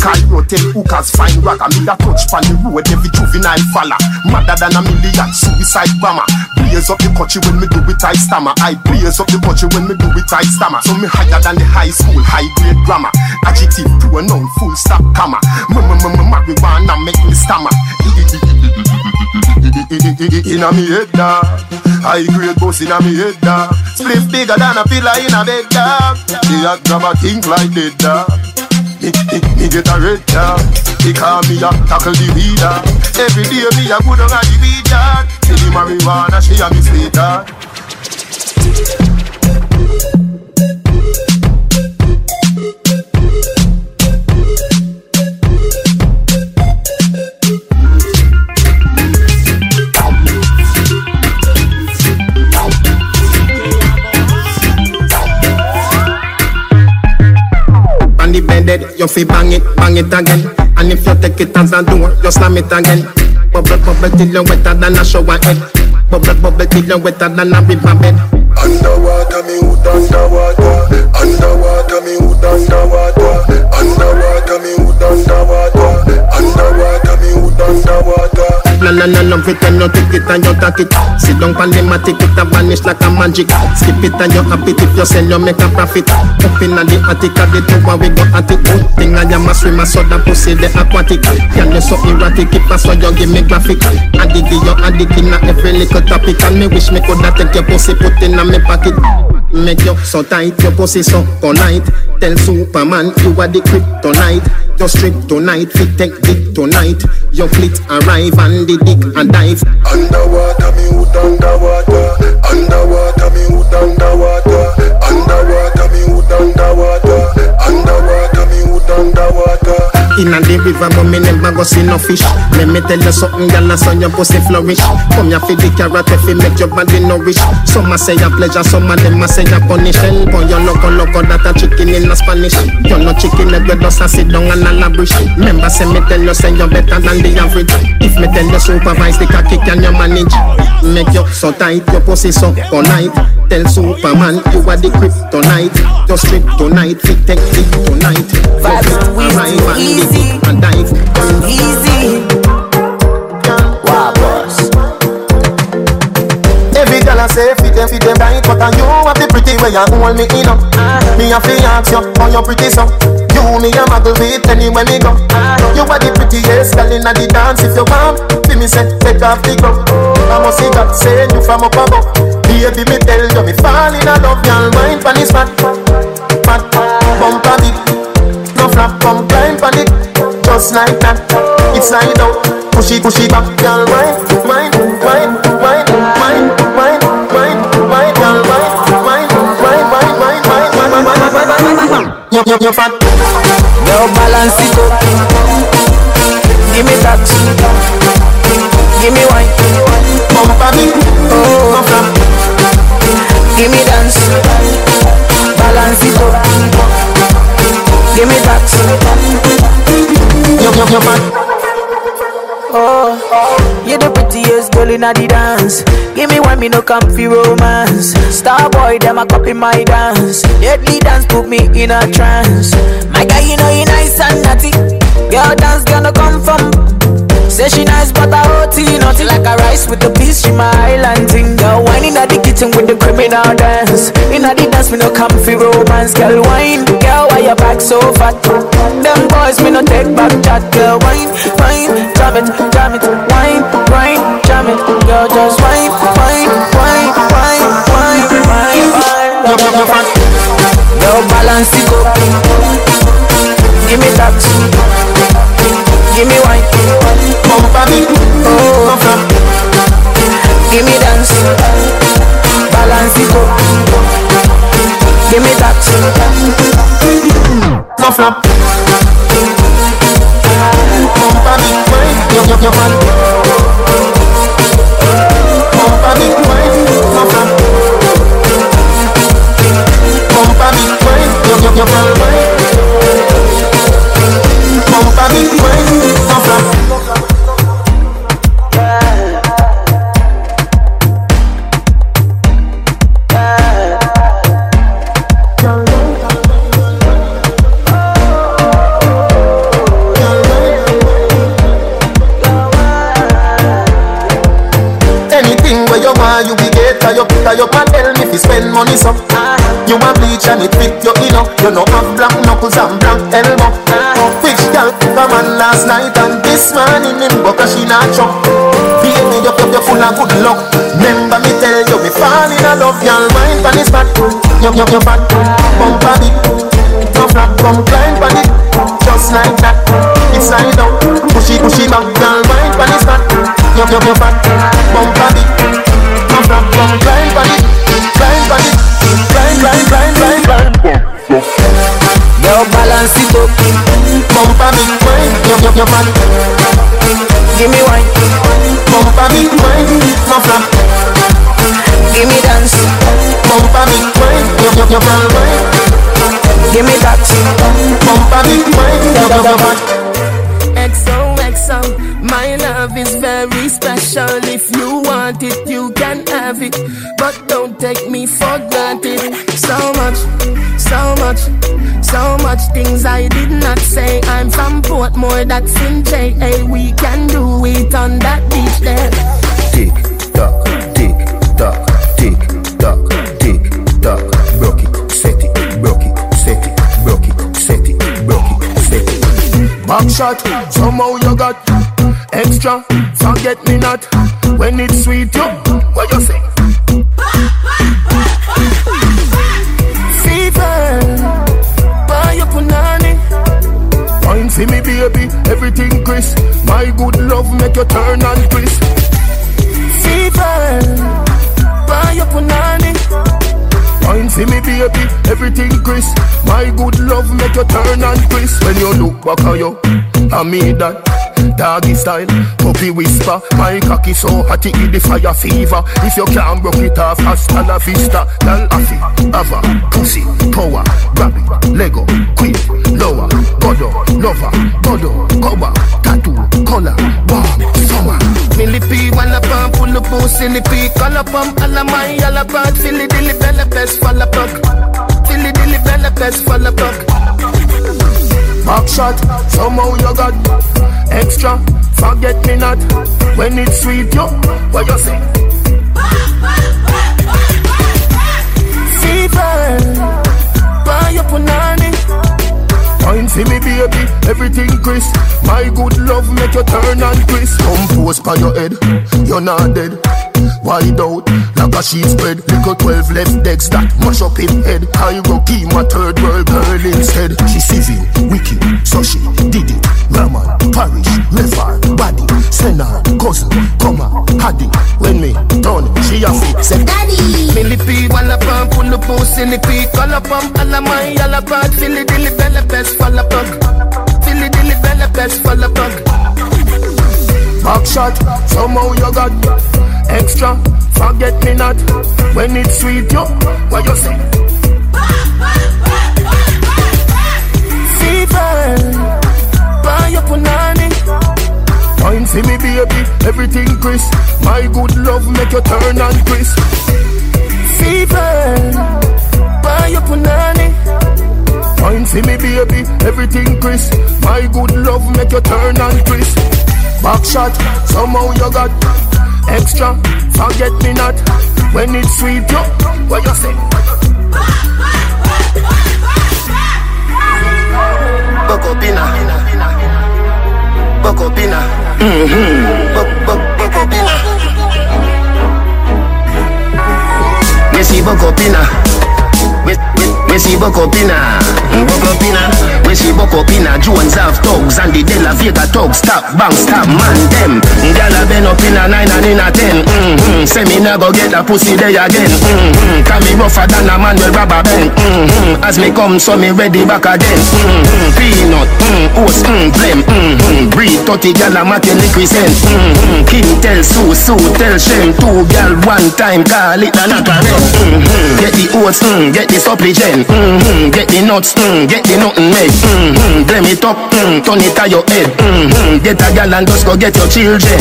S3: Cairo tell hookers find ragga. Me da touch pan the road every juvenile falla. Madder than a million suicide bomber. Blaze up the country when me do it I stammer. I blaze up the country when me do it I stammer. So me higher than the high school high grade grammar. Adjective pronoun full stop comma. Marijuana make me stammer. Inna me head dog, high grade boss inna me head dog. Split bigger than a pillar in a bed dog. The hot grab a think like dead dog. Me, me, me get a red dog. He call me a tackle the weeder. Every day me a good a the weed dog. See the marijuana she a me sweet
S8: On the bed, you fi bang it, bang it again. And if you take it as a door, you slam it again. Bubble, bubble till you wetter than a shower head. Bubble, bubble till you wetter than a river bed.
S10: Underwater, me hood underwater. Underwater, me hood underwater. Underwater, me hood underwater. Underwater, me hood underwater.
S8: No, no, no, no, pretend you take it and you take it. Sit down pan the matic, it a vanish like a magic. Skip it and you happy if you sell, you make a profit. Up in the attic, at the tower, we go at it. Good thing I am a swimmer, so that pussy the aquatic. Can you so erratic, keep us so you give me graphic. Addict, you addict in every little topic. And me wish me coulda take your pussy, put in a me pocket. Make you so tight, your pussy so polite. Tell Superman you are the kryptonite. Your strip tonight, fit take dick tonight. Your fleet arrive and the dick and dive.
S10: Underwater, me hood underwater. Underwater, me underwater. Underwater, me underwater. Underwater, me underwater.
S8: Inna the river, but me never go see no fish. Let me tell you something, girl, I saw your pussy flourish. Come here for the carrot, if it make your body nourish. Some a say a pleasure, some of them a say a punish. Boy, you loco loco that a chicken in a Spanish. You no chicken, if you just a sit down and a labrish. Remember, say me tell you, say you better than the average. If me tell you supervise the cocky, can you manage? Make you so tight, your pussy so polite. Tell Superman you are the kryptonite. Just strip tonight, fit take it tonight.
S17: Vibes with easy,
S8: and dive.
S17: easy.
S3: Wow, boss. Every girl I say fit them, fit them right, but and you have the pretty way you hold me in up. Ah. Me a fi ask you, how you pretty so? You me a muggle with anywhere me go. You are the prettiest girl inna the dance. If you want, fi me say take off the glove. I must see God send you from up above. Baby, me tell you me fall in love, girl. Mind pon this fat, fat, a big. No flap, come climb pon it, just like that. It's slide out, push it, push it back, girl. Wine, wine, wine, wine. You, you, you fat.
S17: Girl, balance it up. Give me that. Give me wine.
S3: Bumper big,
S17: Oh,
S3: no flap.
S17: give me dance. Balance it up. Give me that. Oh.
S3: You, you, you fat.
S17: Oh, you're the prettiest girl in the dance. Give me one, me no comfy romance. Star boy, them a copy my dance. Deadly dance put me in a trance. My guy, you know you nice and naughty. Girl dance gonna come from. Say she nice, but I OT Nothing like a rice with the peas, she my island thing. Girl, wine in the kitchen with the criminal dance. In the dance, me no comfy romance. Girl, wine, girl, why your back so fat? Them boys, me no take back chat Girl, wine, wine, jam it, jam it. Wine, wine, jam it. Girl, just wine, wine, wine, wine, wine, wine, wine. Girl, balance it up. Give me that Give me wine,
S3: come for me, come for me.
S17: Give me dance, balance it up. Give me that,
S3: come for me. Come for me, yo yo yo man. Come for me, come for me. Come for me, yo yo yo man. Anything where you want, you be get Tie up, tie up and tell me if you spend money so You want bleach and it fit you in You know have black knuckles and black elbow. Which girl. Come on last night and this morning him buck she not chop. Baby, you, you, you full of good luck. Remember me tell you, me fall in love Y'all mind pan this fat You, you, you fat Bumper big No flap, come climb pan it. Just like that. It's slide out. Push it, push it back Y'all mind pan this fat You, you, you fat Bumper big No flap, come climb pan it
S10: That's in JA. We can do it on that beach there.
S18: Tick tock, tick tock, it, set it, it, set it, it, set it, it, set it.
S10: Back shot, somehow you got extra. Forget me not when it's sweet. You, crisp. My good love make you turn and crisp. Fever, buy your punani. Wine for me, baby, everything crisp. My good love make you turn and crisp. When you look back at you, I mean that doggy style, puppy whisper. My cocky so hot it the fire fever. If you can't broke it off, hasta la vista. Tell Afi, Ava, pussy, power, grab it, Lego, quick, lower, godo, lover, godo, cover, tattoo, color, warm, summer. One up and pull up, silly pea, color pump, all about, Philly dilly, bella best, fall apart. Philly dilly, bella best, fall apart. Back shot, somehow you got extra. Forget me not when it's sweet, yo. What you say? Fever, buy your punani. Wine for me, baby, everything crisp. My good love make you turn and twist. Compose by your head, you're not dead. Wide out, like a sheet spread. Little 12 left decks that mash up in head. Cairo key, my third world girl instead. She civil, wicked, so she did it. Raman, parish, river, body, Senna, cousin, comma, haddy. When me done, she a fit, say daddy. Millipede, walla pump, pull up, pussy, lippy, color pump, alla my, alla bad, filly dilly, bella best, fall apart. Filly dilly, bella best, fall apart. Back shot, somehow you got extra. Forget me not when it's sweet, yo. What you say? Fever, buy your punani. Wine for me, baby, everything crisp. My good love make you turn and crisp. Fever, buy your punani. Wine for me, baby, everything crisp. My good love make you turn and crisp. Back shot, somehow you got extra. Forget me not when it's sweet. Yo, what you say?
S19: Boko Bina. Boko Bina. Mm-hmm. Boko Bina. Missy Boko Bokopina. Me see Bokopina. Me see Bokopina. Bokopina. Me see Bokopina. Jones have thugs and the De La Vega thugs. Stop, bang, stop, man, them. Gyal a been up in a nine and in a ten. Mm-hmm. Say me never get a pussy there again. Mm-hmm. Can me rougher than a man with rubber band. Mm-hmm. As me come, so me ready back again. Mm-hmm. Peanut, mm, oats, mm, blem. Mm-hmm. Breed 30 gyal a making liquid cent. Mm-hmm. King tell Sue, Sue tell Shem. Two gyal one time, call it a knock a mm-hmm. Get the oats, mm, get the supplement. Mm-hmm. Get the nuts, mm, get the nothing made. Mm-hmm. Blem it up, mm, turn it on your head. Mm-hmm. Get a gal and just go get your children.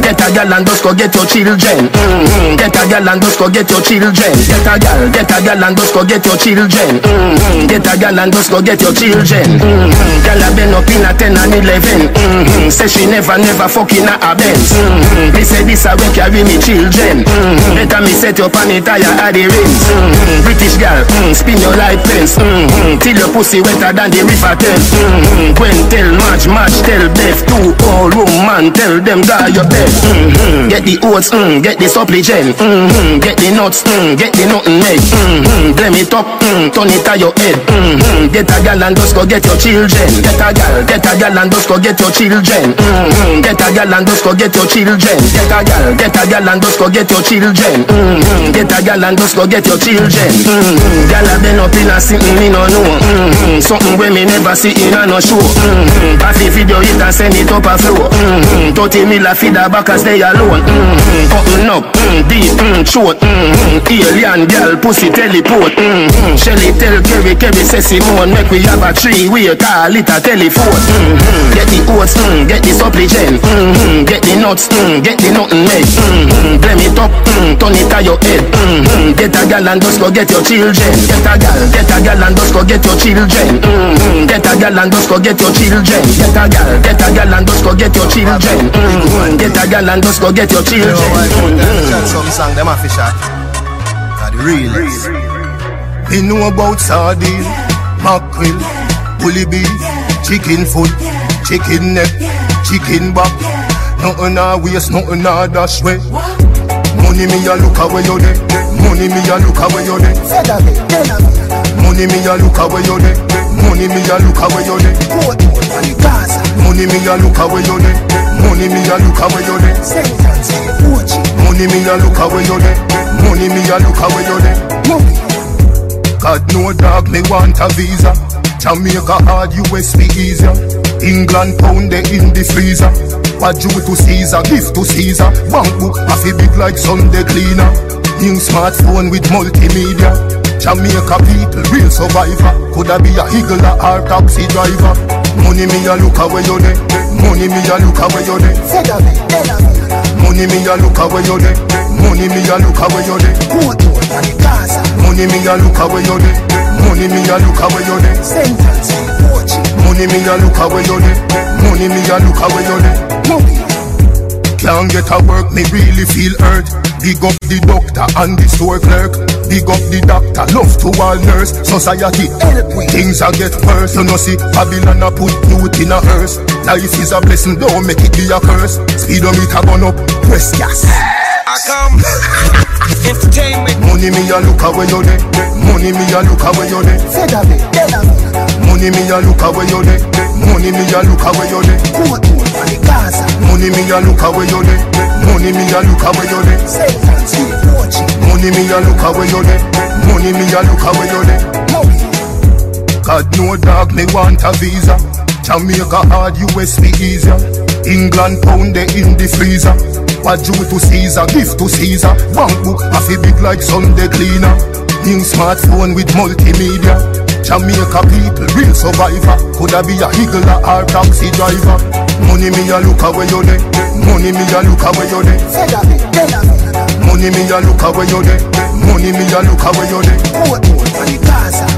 S19: Get a gal and just go get your children. Mm-hmm. Get a gal and just go get your children. Get a gal, get a gal and just go get your children. Mm-hmm. Get a gal and just go get your children. Mm-hmm. Gal a been up in a 10 and 11. Mm-hmm. Say she never, never fucking a Benz. Mm-hmm. Me say this a way carry me children. Mm-hmm. Better me set up on it higher at the rims. Mm-hmm. British gal, mm, spin your light fence. Mm-hmm. Till your pussy wetter than the river Thames. Mm-hmm. Gwen tell match, match tell Beth. Two all room man tell them die your bed. Mm-hmm. Get the oats, mm, get the supplement. Mm-hmm. Get the nuts, mm, get the nothing made. Mm-hmm. It up, mm, turn it on your head. Mm-hmm. Get a gal and just go get your children. Get a gal, get a gal and just go get your children. Mm-hmm. Get a gal and just go get your children. Get a gal, get a gal and just go get your children. Mm-hmm. Get a gal and just go get your children. Mm-hmm. Gal been up in a sitting, me no know. Mm-hmm. Something where me never see in a no show. Mm-hmm. Pass the video it and send it up a flow. Mm-hmm. 30 mil a feed a back as they alone. Mm-hmm. Cutting up, mm, deep, mm, short. Mm-hmm. Alien gal, pussy teleport. Mm-hmm. Shelly tell Kerry, Kerry say Simone, make we have a tree, we call it a telephone. Mm-hmm. Get the oats, mm, get the supplement. Mm-hmm. Get the nuts, mm, get the nothing made. Mm-hmm. Blame it up, mm, turn it on your head. Mm-hmm. Get a gal and just go get your children. Get a gal, get a gal and just go get your children. Mm-hmm. Get a gal and just go get your children. Get a gal, get a gal and just go get your children. Mm-hmm. Get a gal and just go get your children.
S16: Mm-hmm. Some song them a fish shot. Are the realest.
S10: Me know about sardine, mackerel, bully beef, chicken foot, chicken neck, chicken back. Nothing a waste, nothing a dash way. Money me a look away you there. Money me a look away you there. Say that me. Money me a look away you there. Money me a look away you there. Court money Gaza. Money me a look away you there. Money me a look away you there. Say that Money me a look away you there. Money me a look away you there. Money. God no dog me want a visa. Jamaica hard, US be easier. England pound they in the freezer. What due to Caesar, gift to Caesar. Bank book, half big like Sunday cleaner. New smartphone with multimedia. Jamaica people, real survivor. Coulda be a higgler or taxi driver. Money me a look away you there. Money me a look away you there. Money me a look away you there. Money me a look away you there. Money me a look away you there. Money me a look away you there. Money me a look away you there. Money me a look away you there. Can't get a work, me really feel hurt. Big up the doctor and the store clerk. Big up the doctor, love to all nurse. Society help we. Things a get worse. You know see, Babylon a put youth in a hearse. Life is a blessing, don't make it be a curse. Speedometer gone up, press gas.
S20: I come. Entertainment.
S10: Money me a look away you there. Money me a look away you there. Money me a look away you there. Money me a look away you there. Money me a look away you there. Money me a look away you there. Money me a look away you there. Money me a look away you there. God no dog me want a visa. Jamaica hard, US be easier. England pound they in the freezer. What due to Caesar, gift to Caesar. Bank book half a big like Sunday cleaner. New smartphone with multimedia. Jamaica people, real survivor. Coulda be a higgler or taxi driver. Money me a look away you there. Money me a look away you there. Money me a look away you there. Money me a look away you there.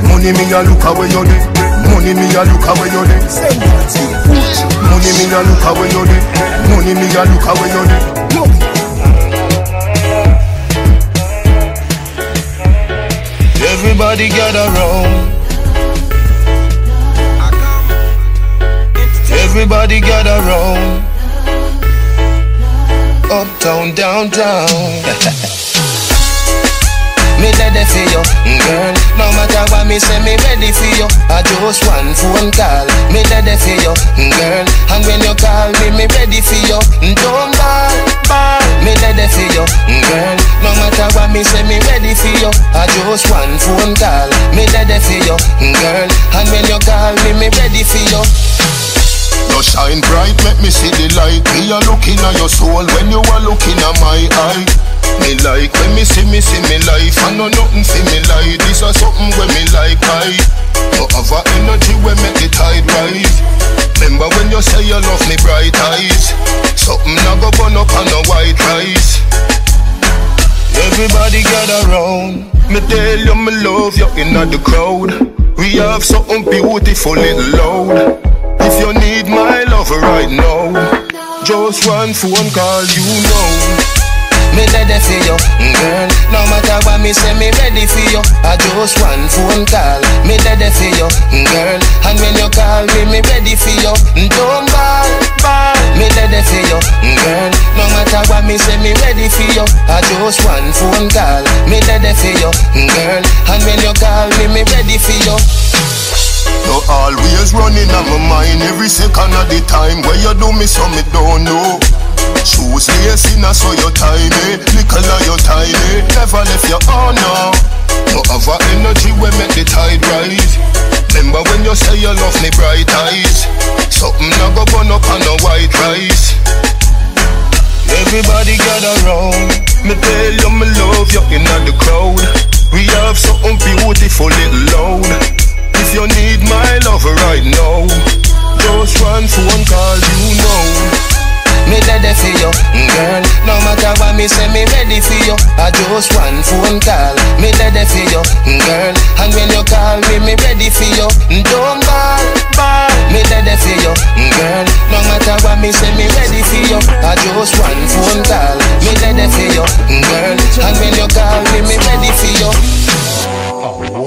S10: Money me a look away you there. Money me a look away you there. Money me a look away you there. Money me a look away you there.
S14: Everybody gather round. Everybody gather round. Uptown, downtown. Me ready for you, girl. No matter what me say, me ready for you. I just one phone call. Me ready for you, girl. And when you call me, me ready for you. Don't ball, ball. Me ready for you, girl. No matter what me say, me ready for you. I just one phone call. Me ready for you, girl. And when you call me, me ready for you.
S1: You shine bright, make me see the light. Me a looking at your soul when you are looking at my eye. Me like when me see me see me life. I know nothing for me like this or something when me like I. You have a energy when make the tide rise. Remember when you say you love me bright eyes. Something not go burn up on no white rice.
S14: Everybody gather round.
S1: Me tell you me love you in the crowd. We have something beautiful little loud. If you need my love right now, just one phone call, you know.
S14: Me ready for you, mm, girl. No matter what me say, me ready for you. I just one phone call. Me ready for you, mm, girl. And when you call me, me ready for you. Mm, don't ball, ball. Me ready for you, girl. No matter what me say, me ready for you. I just one phone call. Me ready for you, girl. And when you call me, me ready for you.
S1: You always running on my mind every second of the time. Where you do me so me don't know. Shoes lacing so you tiny, little you tiny. Never left your oh no. A energy when make the tide rise. Remember when you say you love me bright eyes. Something not go burn up on no white rice.
S14: Everybody gather round.
S1: Me tell you me love you in the crowd. We have something beautiful little loud. If you need my love right now, just one phone call, you know.
S14: Me ready for you, mm, girl. No matter what me say, me ready for you. I just one phone call. Me ready for you, mm, girl. And when you call me, me ready for you. Mm, don't ball, ball. Me ready for you, girl. No matter what me say, me ready for you. I just one phone call. Me ready for you, girl. And when you call me, me ready for you.
S3: Straight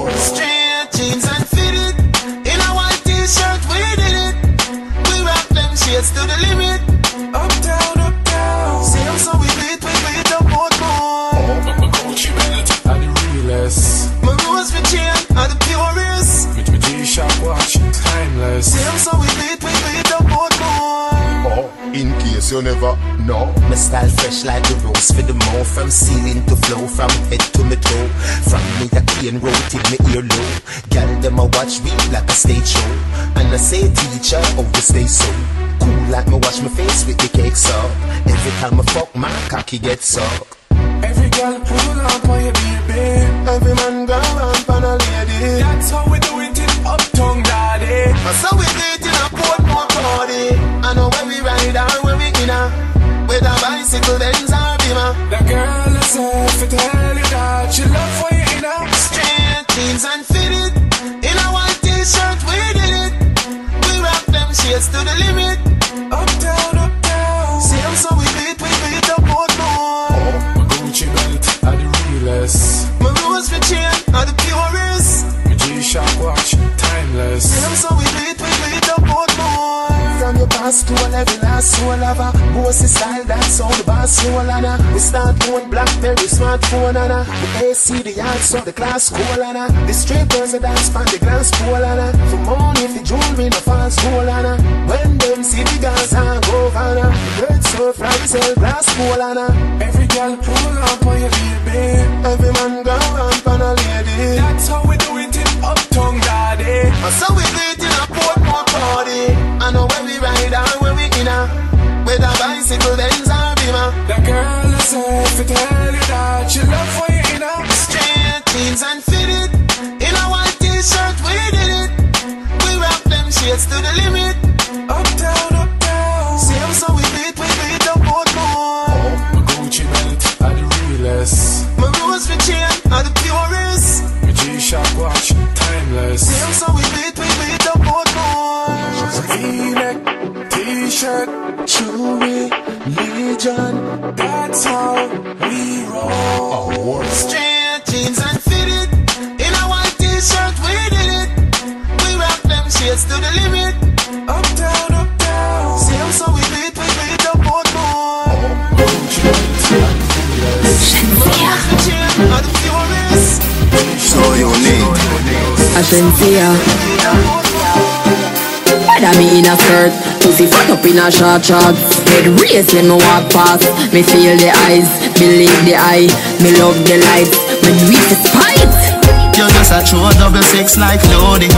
S3: It's to the limit. Up down, up down. See I'm so elite, we beat the board more.
S21: Oh, my coach, you better the realest.
S3: My rules for chain are the purest.
S21: With my G-Shock watch,
S3: timeless. See I'm so elite, we beat the board more.
S10: Oh. In case
S3: you never know
S8: My style fresh like the rose for the more From ceiling to flow, from head to my toe From me a cane roll till me ear low Gal them a watch me like a stage show And I say teacher, always stay so cool like me wash my face with the cake so Every time I fuck my cocky gets up.
S21: Every girl pull up on your baby.
S3: Every man go on on a lady.
S21: That's how we do it in Uptown, daddy.
S3: That's how we do it in a Portmore party. I know when we ride or when we in a with a bicycle, Benz or Beamer.
S21: The girl is if it tell you that she love for you in a
S3: straight jeans and fitted shades to the limit. From to a level, last soul lover. Bossy style, that's all the boss roll on We start doing Blackberry smartphone on her. The AC, the yard, so the class cool on her. The straight girls a dance pan the glass pool on her. For money, if the jewelry, no false gold on her. When them see the girls, I go on her. The birds so fly, sell glass pool on her.
S21: Every girl pull up on your baby.
S3: Every man go on on a lady.
S21: That's how we do it in Uptown, daddy.
S3: That's how we do it in a Portmore party. I know when we ride or when we in a with a bicycle, Benz or Beamer.
S21: The girl is if it tell you that she love for you in a
S3: straight jeans and fitted in a white t-shirt. We did it. We rock them shades to the limit.
S21: Up Uptown, uptown.
S3: See them so we beat, we beat up Portmore.
S21: Oh, my Gucci belt are the realest.
S3: My rose chain are the purest.
S21: My G-Shock watch timeless.
S3: Them so we
S21: T-shirt,
S3: jewelry, Legion.
S21: That's how we roll.
S3: Straight jeans and fitted in a white t-shirt. We did it. We rock them shades to the limit.
S21: Uptown, uptown.
S3: See them so we beat, we beat up Portmore.
S22: So unique.
S5: Ashensia. Whether me in a skirt, pussy fuck up in a short shorts. Head race when me walk past. Me feel the eyes, believe the eye. Me love the lights, me do it despite.
S14: You're just a true double six like Lodi.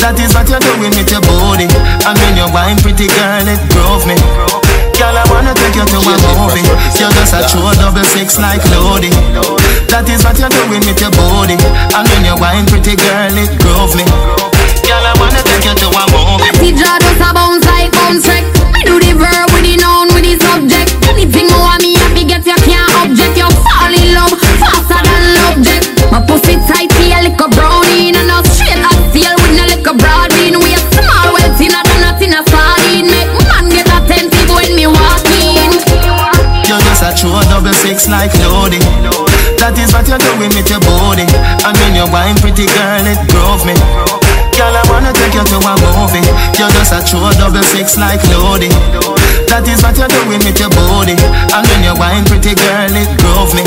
S14: That is what you're doing with your body. And when you're wine, pretty girl, it drove me. Girl, I wanna take you to a movie. You're just a true double six like Lodi. That is what you're doing with your body. And when you're wine, pretty girl, it drove me. Girl, I wanna take you to a movie.
S5: The jaw just a bounce like bounce wreck. Me do the verb with the noun with the subject. Anything you want me happy get you can't object. You fall in love faster than love jet. My pussy tight feel like a brownie and a straight hot steel with no like a broad bean. We a small well thinner than a thin a sardine. Make man get attentive when me walk in.
S14: You're just a true double six like Lodi. That is what you're doing with your body. And when you're wine, pretty girl, it drove me. Girl, I wanna take you to a movie. You're just a true double six like Lodi. That is what you're doing with your body. And when you're wine, pretty girl, it drove me.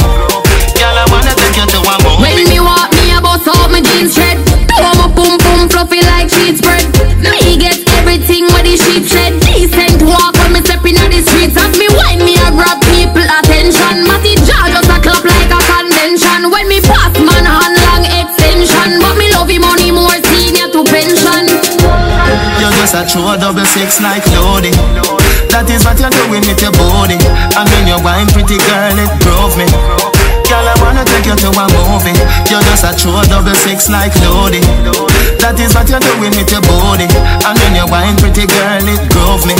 S14: Girl, I wanna take you to a movie.
S5: When me walk, me a bust out my jeans shred. Throw my pum pum fluffy like sheet spread. Me get everything with the sheet shed. Decent walk when me step in the streets. As me A
S14: true double six like Lodi. That is what you're doing with your body. And when you're wine, pretty girl, it drove me. Girl, I wanna take you to a movie. You're just a true double six like Lodi. That is what you're doing with your body. And when you're wine, pretty girl, it drove me.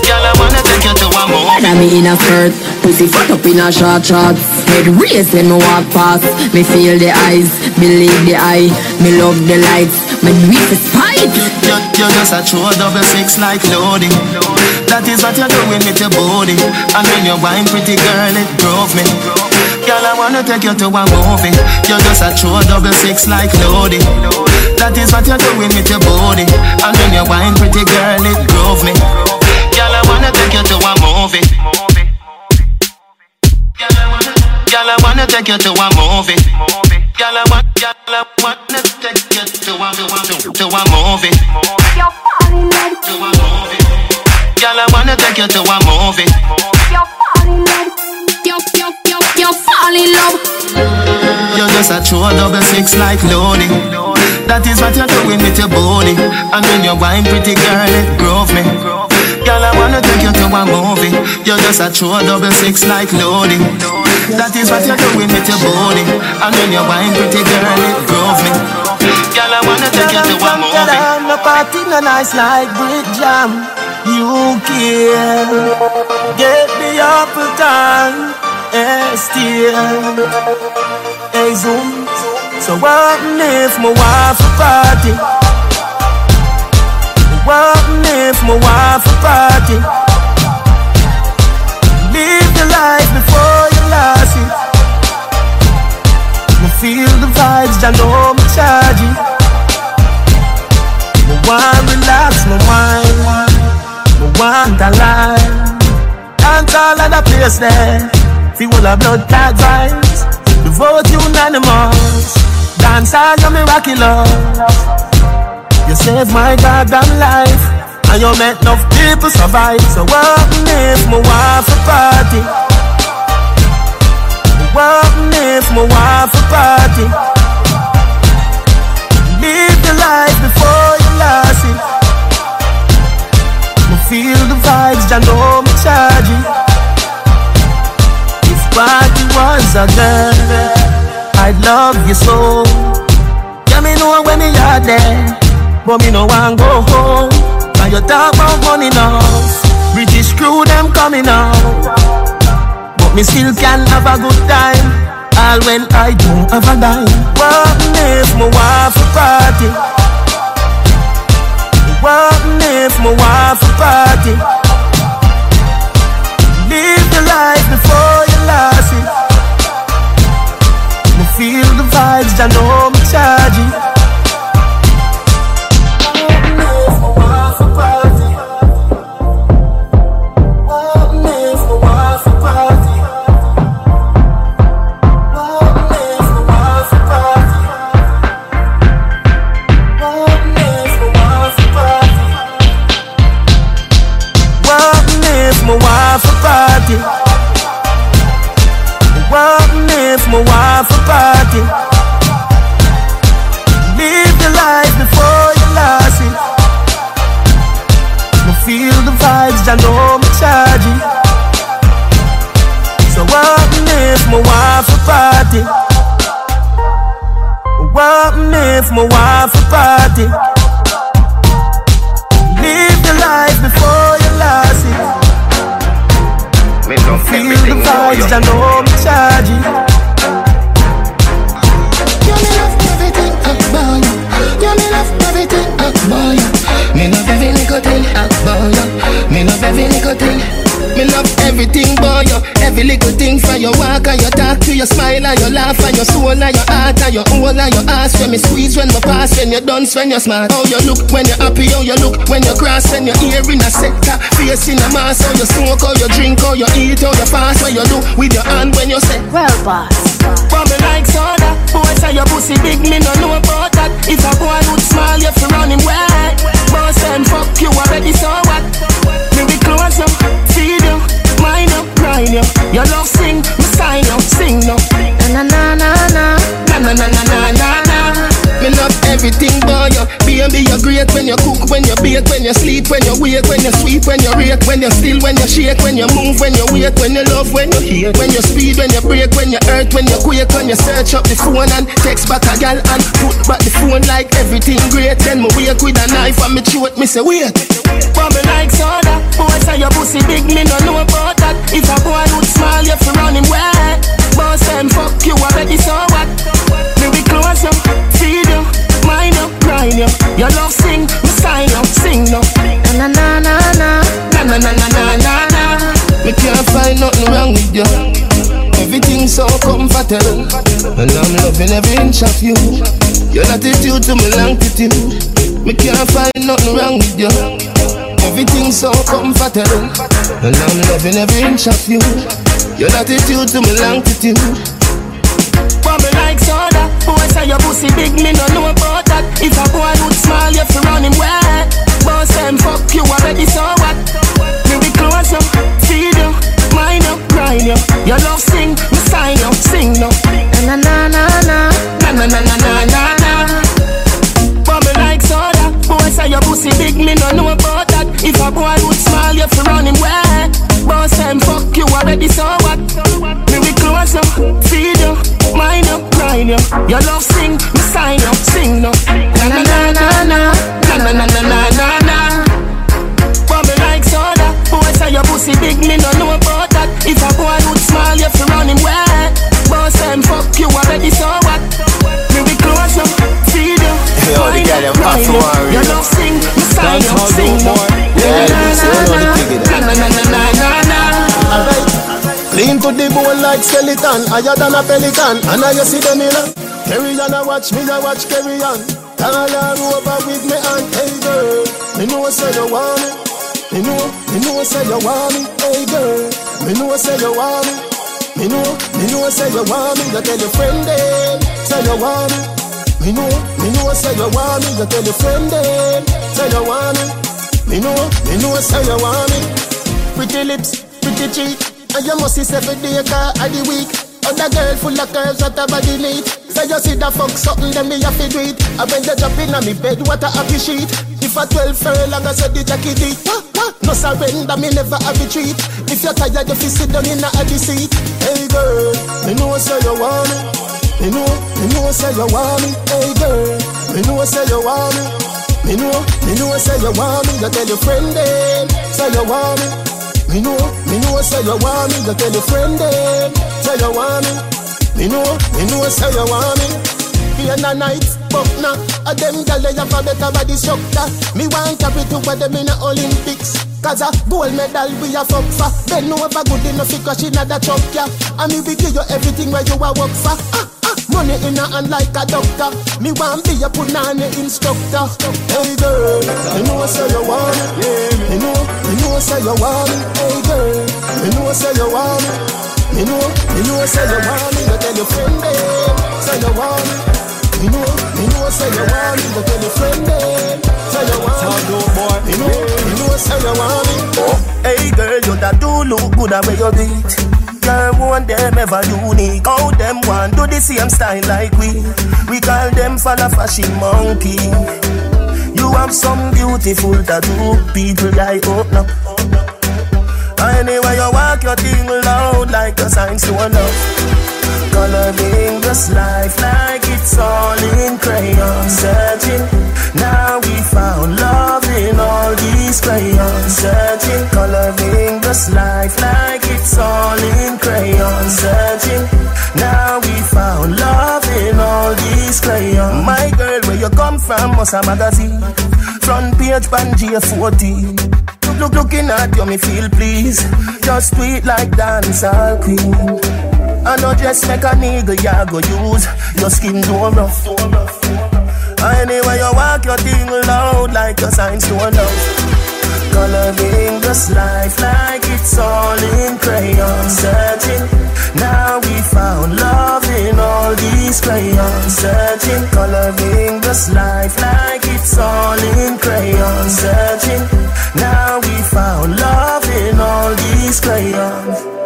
S14: Girl, I wanna take you to a movie.
S5: Me in a skirt, pussy fuck up in a short shorts. Head race when me walk past. Me feel the eyes, believe the eye. Me love the lights, do it despite.
S14: You're, you're just a true double six like Lodi. That is what you're doing with your body. And when you're wine, pretty girl, it drove me. Girl, I wanna take you to a movie. You're just a true double six like Lodi. That is what you're doing with your body. And when you're wine, pretty girl, it drove me. Girl, I wanna take you to a movie. Girl, I wanna take you to a movie. Girl, I want, girl, I wanna take to a, to a, to a movie. To a movie. Girl, I wanna take you to a movie.
S5: You're falling in love. You're, you're, you're, you're falling in love.
S14: You're just a true double six like Lodi. That is what you're doing with your body. And when you wine, pretty girl, it grove me. Girl, I wanna take you to a movie. You're just a true double six like Lodi. That is what you're doing with your body. And when you wine, pretty girl, it grove me. Girl, take you to a movie.
S3: No party no nice like Brit Jam. You can get the apple time. Eh, still. Hey, Zoom. So what if my wife a party? What if my wife a party? Live your life before you lost it. Me feel the vibes, I know me charge it. Me want relax, me want, me want a life. Dance all of the place there. Feel all the blood clot vibes. The vote unanimous. Dance all me rocky love. You saved my goddamn life. And you make enough people survive. So what if my wife a party? What if my wife a party? Live the life before you it. Me feel the vibes, I know me charge. If party was a girl, I'd love you so. Yeah, me know when me are there, but me no want go home. Now you talk about money now, British crew them coming out, but me still can have a good time. All when I don't have a dime. What if my wife a party? What if my wife a party? Live the life before you lost it. Me feel the vibes, I know me charge party? Live your life before you lost it. Me feel the vibes, I know me charge it. So what if my wife a party? What if my wife a party? Live the life before you lost it. Feel the
S14: everything about you.
S3: vibes, I know me charge it.
S19: You. You me love everything about you. Me love every little thing about you. Me love every little thing. Me love everything you. Every little thing from your walk and your talk to your smile and your laugh and your soul and your heart and your whole and your ass. When me squeeze, when me pass, when you dance, when you smart. How you look when you're happy, how you look when you cross, when you're here in a sector, face in a mass. How you smoke, how you drink, how you eat, how you pass, what you do with your hand when you say,
S5: Well, boss.
S19: But me like soda Boy say your pussy big, me no know about that. If a boy would smile, you fi run him wet. Boss them fuck you already, so what? Me be close up, feed you, mind up, grind you Your love sing, me sign you, sing no Na na na na na. Na na na na na na na. Me love everything boy you Baby you're great when you cook, when you bake When you sleep, when you wake, when you sweep, when you rake When you still, when you shake, when you move, when you wait When you love, when you hate When you speed, when you break, when you hurt, when you quake When you search up the phone and text back a gal And put back the phone like everything great Then me wake with a knife and me throat, me say wait But me like soda Boy say your pussy big, me no know about that If a boy would smile, you fi run him wet Boss them fuck you already, so what? Me be close up, you, mind you. Your love sing, me sign up, sing no. Na na na na na. Na na na na na na. Na Me can't find nothing wrong with you. Everything so comfortable. And I'm loving every inch of you. Your attitude to me longitude Me can't find nothing wrong with you. Everything so comfortable. And I'm loving every inch of you. Your attitude to me longitude bubble like soda. Boy, say your pussy big, me no know about that. If a boy would smile, you fi run him wet. Boss them fuck you already, so what? Me be close up, feed you, mind up, grind you. Your love sing, me sign you, sing no. Na na na na na na na na na na na. Bubble like soda. Boy, say your pussy big, me no know about that. If a boy would smile, you fi run him wet. Boss them fuck you already, so what? Grind you. Your love sing, me sign up, sing no. Na na na na na, na na na na na na na. Bubble like soda, boy say your pussy big, me no know about that. If a boy would smile, you fi run him where? Boss them fuck you already, so what? Me we close up, feed you.
S13: Yo, the guy them Warrior.
S19: Your love sing, me sign up, sing
S13: no. Yeah, you see, you know the piggy
S19: Na na na na na na na.
S3: Lean to the bone like skeleton, higher than a pelican. And now you see them in a carry on, I watch me, I watch carry on. All over with me and hey girl, me know say you want me. Me know, me know say you want me, hey girl. Me know say you want me. Me know, me know say you want me. You tell your friend them, say you want me. Me know, me know say you want me. You tell your friend them, say you want me. Me know, me know say you want me. Pretty lips, pretty cheek, and you must see every day car of the week. Other girl full of curves that her body neat. So you see that fuck something, then me have to do it. I when you jump in on me bed, what a happy sheet. If I 12 furlong, I said the jacket deep. No surrender, me never have retreat. If you're tired, you fi sit down in a the seat. Hey girl, me know say you want me. Me know, me know say you want me. Hey girl, me know say you want me. Me know, me know say you want me. You tell your friend them, say you want me. Me know, me know say you want me. You tell your friend them, say you want me. Me know, me know say you want me. Day and a night, but now a them gyal they have a better body structure. Me want carry to where them in the Olympics. Cause a gold medal we a fuck for. Then no ever good enough to crash in a truck, yeah. And me we give you everything where you a work for. Ah. Money in a hand like a doctor. Me want be a punani instructor. Hey girl, me know say you want me. Me know, me know say you want me. Hey girl, me know say you want me. Me know, me know say you want me. You tell your friend them, say you want me. Me know, me know say you want me. You tell your friend them, say you want me. Me know, me know say you want me. Oh.
S23: Hey girl, you that do look good at where you it. Girl, one them ever unique. How them want do the same style like we. We call them follow fashion monkey. You have some beautiful tattoo, people I open up. Anyway, you walk your thing loud like a sign. To love. Coloring this life like it's all in crayon. Searching, now we found love in all these crayons. Searching, coloring this life like it's all in crayon. Searching, now we found love in all these crayons. My girl, where you come from, must a magazine. Front page, Pangea 14 Look, look, looking at you, me feel please Just sweet like dancehall queen. I know just make a nigga ya go use. Your skin do rough Anyway you walk your thing loud Like a sign to love Coloring this life like it's all in crayon. Searching, now we found love in all these crayons. Searching, coloring this life like it's all in crayon. Searching, now we found love in all these crayons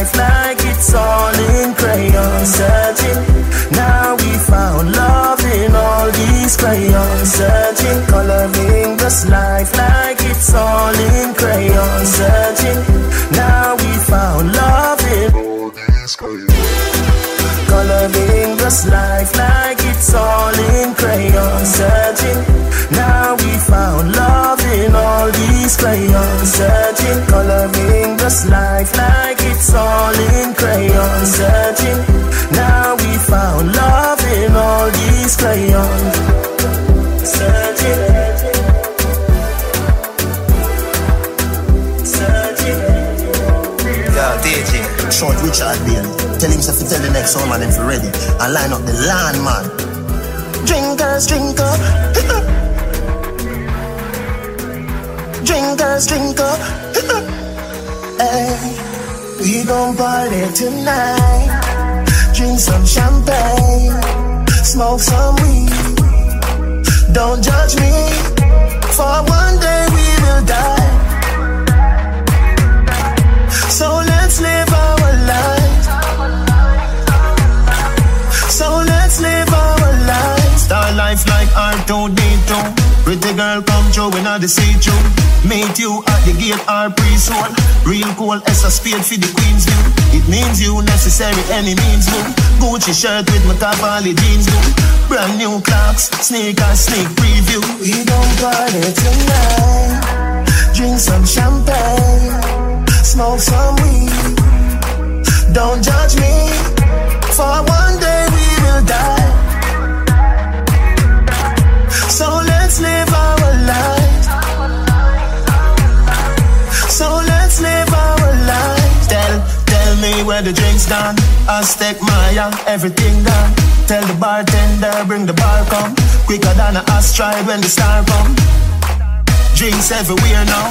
S23: life like it's all in crayon Searching, now we found love in all these crayons Searching, coloring this life like it's all in crayon Searching, now we found love in all these crayons Coloring this life like it's all in crayon Searching, now we found love in all these crayons Searching, coloring this life like it's all in crayons Searching, now we found love in all these crayons Searching Searching
S24: Yeah, DJ, short Richard Bailey. Tell him to tell the next one man if you ready. And line up the land man. Drinkers, drink up. drinkers, drinker. hey, we gon' party tonight. Drink some champagne,
S14: smoke some weed.
S19: Don't judge me, for one day we will die. So let's live our lives. So let's live our lives.
S14: Star life like R2D2. Pretty girl come through when I see through. Meet you at the gate or pre-soul. Real cool as a spade for the queen's view. It means you necessary any means blue. Gucci shirt with my Cavalli jeans blue. Brand new clocks, sneakers, sneak preview.
S3: We don't party tonight. Drink some champagne, smoke some weed. Don't judge me, for one day we will die.
S14: Where the drinks gone. Aztec Maya, everything gone. Tell the bartender bring the bar come. Quicker than a asteroid when the star come. Drinks everywhere now.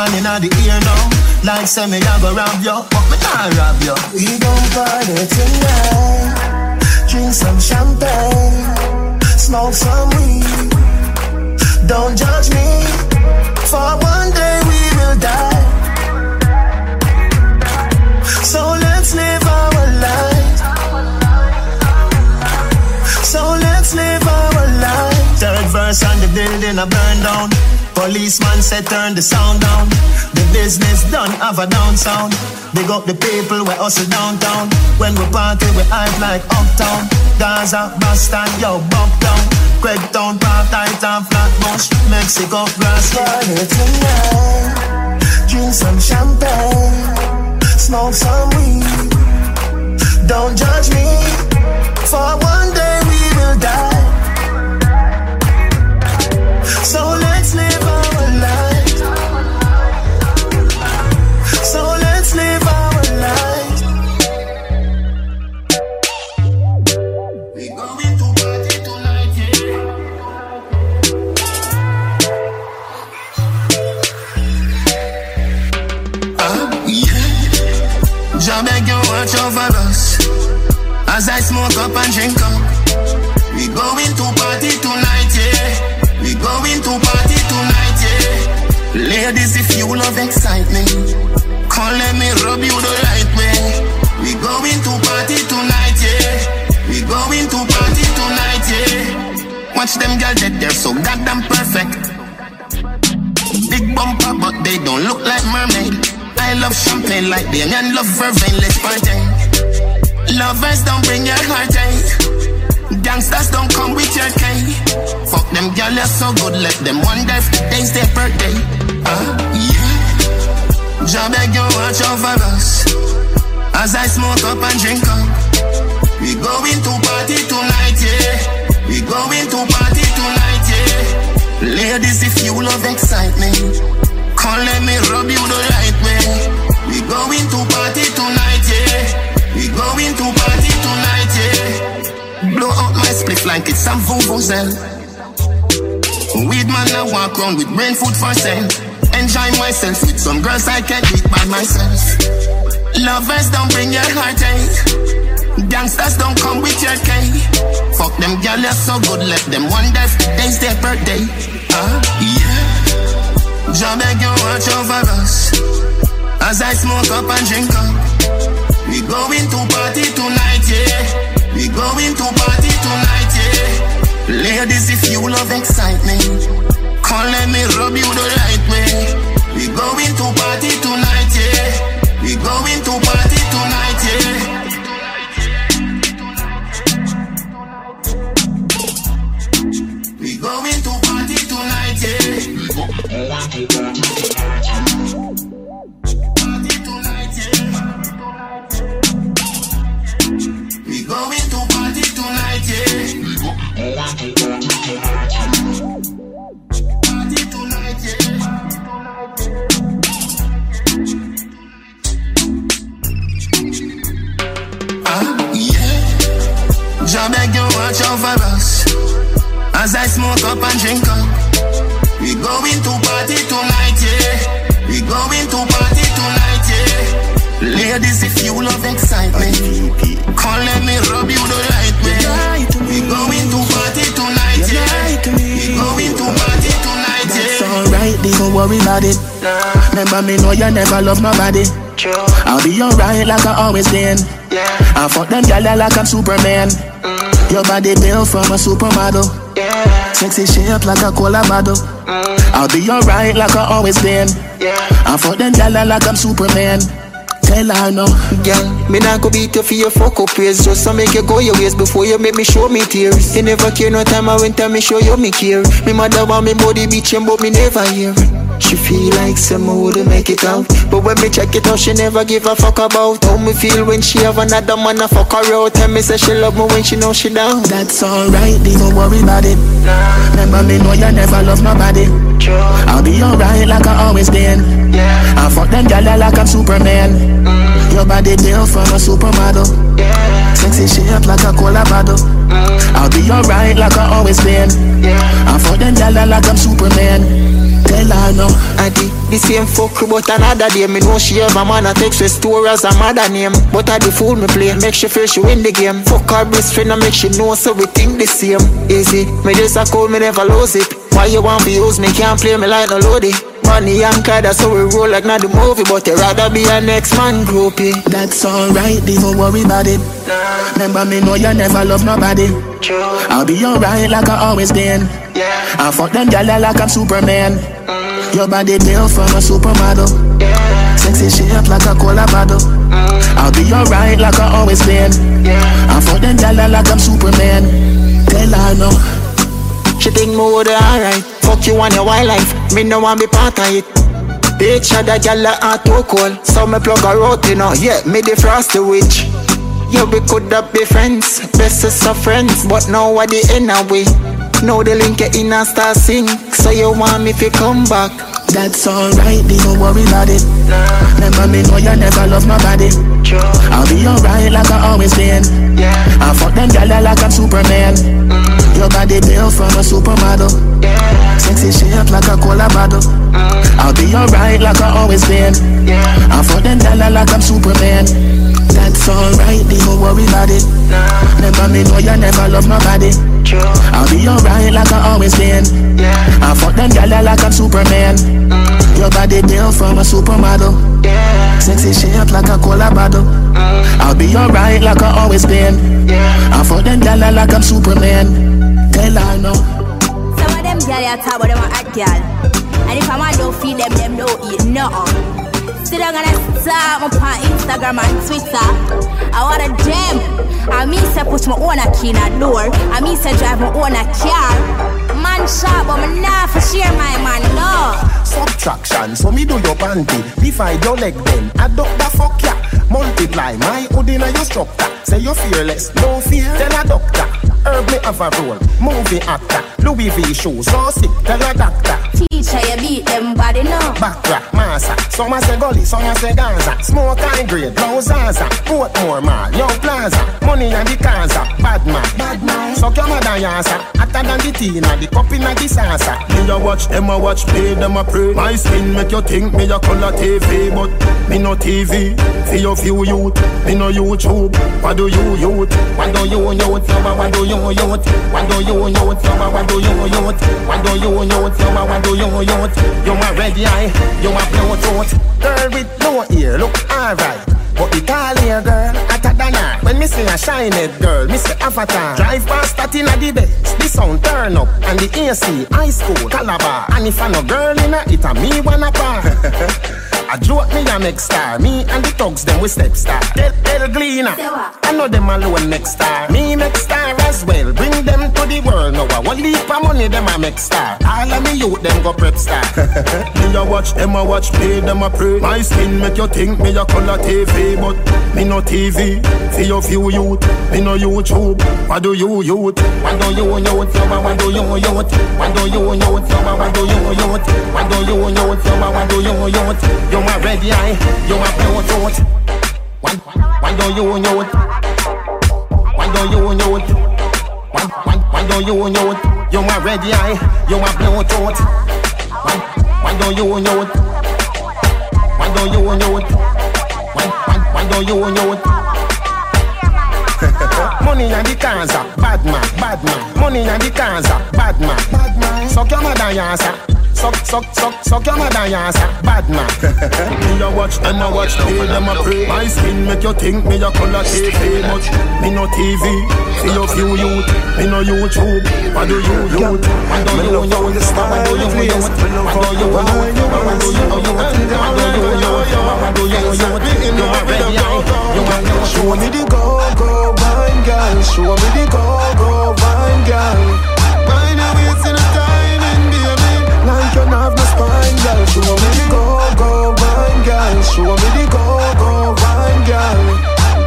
S14: And in the ear now. Like say me I go rob you, but me not rob you.
S3: We gon' party tonight. Drink some champagne, smoke some weed. Don't judge me,
S14: Policeman said turn the sound down. The business done have a down sound. Big up the people we hustle downtown. When we party we hype like uptown. Gaza, Boston, yo, bump down. Craigtown, Park, Titan, Flatbush, Mexico, grass.
S3: Tonight. Drink some champagne, smoke some weed. Don't judge me, for one day we will die.
S19: Over us as I smoke up and drink up. We going to party tonight, yeah. We going to party tonight, yeah. Ladies, if you love excitement, come let me rub you the right way. We going to party tonight, yeah. We going to party tonight, yeah. Watch them girls that they're so goddamn perfect. Big bumper, but they don't look like mermaid. I love champagne like them and love vervain, let's party. Lovers don't bring your heartache. Gangsters don't come with your cane. Fuck them girl, you're so good, let them wonder if today's their birthday. Uh, yeah. Jah beg you watch over us as I smoke up and drink up. We going to party tonight, yeah. We going to party tonight, yeah. Ladies, if you love excitement, come let me rub you the right way. We going to party tonight, yeah. We going to party tonight, yeah. Blow out my spliff like it's some vuvuzela. Weed man, I walk around with brain food for sale. Enjoy myself with some girls I can't eat by myself. Lovers don't bring your heartache. Gangsters don't come with your cane. Fuck them girl, you're so good, let them wonder if today's their birthday. Uh, yeah. Jah beg you watch over us as I smoke up and drink up. We going to party tonight, yeah. We going to party tonight, yeah. Ladies, if you love excitement, come let me rub you the right way. We going to party tonight, as I smoke up and drink up. We going to party tonight, yeah. We going to party tonight, yeah. Ladies, if you love excitement, come let me rub you the right way. We going to party tonight, yeah. We going to party tonight,
S25: It's
S19: yeah.
S25: alright, don't worry about it. Remember me know you never love nobody. I'll be alright like I always been. I fuck them gyal like I'm Superman. Mm.
S19: Your body built from a supermodel.
S25: Yeah.
S19: Sexy shape like a cola bottle.
S25: Mm.
S19: I'll be alright like I always been.
S25: Yeah.
S19: I'm for them gyal like I'm Superman. Tell her no.
S25: Girl, me not go beat you for your fuck up ways. Just to make you go your ways before you make me show me tears. You never care no time I went and me show you me care. Me mother want me body bitchin' but me never hear. She feel like some would make it out. But when me check it out, she never give a fuck about How me feel when she have another man a fuck her out. Tell me say she love me when she know she down.
S19: That's alright, don't worry about it. Remember me know you never love nobody. I'll be alright like I always been
S25: yeah.
S19: I fuck them gyal like I'm Superman.
S25: Mm.
S19: Your body built from a supermodel.
S25: Yeah.
S19: Sexy shape like a cola bottle.
S25: Mm.
S19: I'll be alright like I always been.
S25: Yeah.
S19: I fuck them gyal like I'm Superman. Tell her no
S25: I did the same fuck but another day Me know she have a man a text with store as a mother name. But I the fool me play Make she feel she win the game. Fuck her best friend and make she know so we think the same. Easy, me just a call me never lose it. Why you want be use me? Can't play me like no loady Money and that's how we roll like not the movie But you rather be a next man groupie
S19: That's alright, don't worry about it
S25: nah.
S19: Remember me know you never love nobody
S25: True.
S19: I'll be alright like I always been
S25: yeah.
S19: I fuck them gyal like I'm Superman
S25: mm.
S19: Your body built from a supermodel
S25: yeah.
S19: Sexy shape like a cola bottle
S25: mm.
S19: I'll be alright like I always been
S25: yeah.
S19: I fuck them gyal like I'm Superman Tell her no
S25: She think me would alright. Fuck you on your wildlife. Me no want be part of it. Bitch, gyal a too cold. So me plug her out, you know. Yeah, me the frosty witch. Yeah, we could have be friends. Best of friends But now what the end away Now the link in and start sing So you want me to come back?
S19: That's alright, don't worry about it.
S25: Nah.
S19: Remember me know you never love nobody.
S25: True.
S19: I'll be alright like I always been.
S25: Yeah.
S19: I fuck them gyal like I'm Superman.
S25: mm.
S19: Your body built from a supermodel
S25: yeah.
S19: Sexy shape like a cola bottle
S25: mm.
S19: I'll be alright like I always been
S25: yeah.
S19: I fuck them gyal like I'm Superman That's alright, don't worry about it
S25: nah.
S19: Remember me know you never love nobody
S25: True.
S19: I'll be alright like I always been
S25: yeah.
S19: I fuck them gyal like I'm Superman
S25: mm.
S19: Your body built from a supermodel
S25: yeah.
S19: Sexy shape like a cola bottle. I'll be alright like I always been. I fuck them gyal like I'm Superman Tell her no
S26: Some of them gyal ya talk about them a hot gyal And if I'm a don't feed them, them don't eat nothing Still I'm gonna start up on Instagram and Twitter. I want a gem. I mean say put my own a key in a door. I mean say drive my own a car. Man shop but me not for share my man, no.
S8: Subtraction, so me do your panty. Divide your leg then, adopt the fuck ya. Multiply my hood in your structure. Say you're fearless, no fear, tell a doctor Herb me have a role, movie actor Louis V shoes, so sick, tell a doctor
S26: Teacher you beat them body no
S8: Backtrack, massa Some a say gully, some a say Gaza. Smoke high grade, no Zaza. Portmore mall, young plaza. Money and the Kaza, bad man, bad man. Suck your mother yasa. Hotter than the tina, the cup in the salsa.
S1: Me a watch, them a watch, play, them a pray. My skin make you think me a color TV But me no TV, for your few youth. Me no YouTube, what do you youth?
S8: What do you youth, yo, what do you youth? What do you youth, yo, what do you youth? What do you youth, yo, what do you youth? You a red eye, you a blue tooth Girl with no ear, look alright. But the tall here girl, hotter than her When me say a shine it girl, me say avatar Drive past that in the best, the sound turn up And the AC, high school, Calabar And if I no girl in it, it a me wanna par I joke me a next star Me and the thugs them we step star El, El Gleaner I know them alone next star Me next star as well Bring them to the world now I want leap of money them a make star All of me youth them go prep star
S1: Me a watch, them a watch, play, them a pray My skin make you think me a color TV But me no TV, for your few youth Me no YouTube, what do you youth?
S8: What do you youth? Yo, what do you youth? What do you youth? Yo, what do you youth? What do you youth? Yo, what do you youth? You a red eye, you a blue tooth What, what don't you youth? What don't you youth? What, what, what don't you youth? You a red eye, you a blue tooth What, what don't you youth? What don't you youth? What, what, what don't you youth? Money and the Kaza, bad man, bad man. Money and the Kaza, bad man, bad man. Suck your mother yasa. Suck, suck, suck, suck your mother, yes, bad man. me a watch them, a watch play them a pray. My skin make you think me a color TV much. Me no TV, see your few youth. Me no YouTube. What do you youth? What do you you you style? What do you you? What do you What do you What do you What do you What do you You a red eye. You a
S1: Show me the go go wine girl. Show me the go go wine girl. Girl. Show me the go go wine girl. Show me the go go wine girl.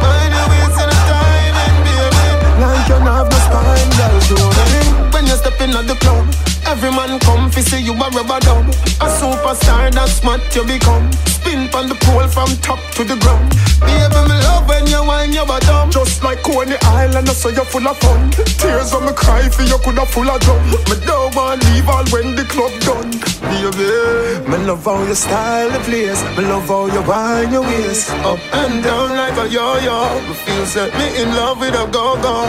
S3: Mind your waist in a timing, baby.
S1: Like you have no spine, girl. Show me.
S3: When you step in at the club, every man come fi see you a rubber dub. A superstar, that's what you become. Spin from the pole from top to the ground. Baby, me love when you whine your bottom.
S1: Just like Coney Island, I say you're full of fun. Tears when me cry for you coulda full of drum. Me don't want leave all when the club done.
S3: Baby,
S1: Me love how you style the place. Me love how you wind your waist.
S3: up and down like a yo-yo. Me feel set me in love with a go-go.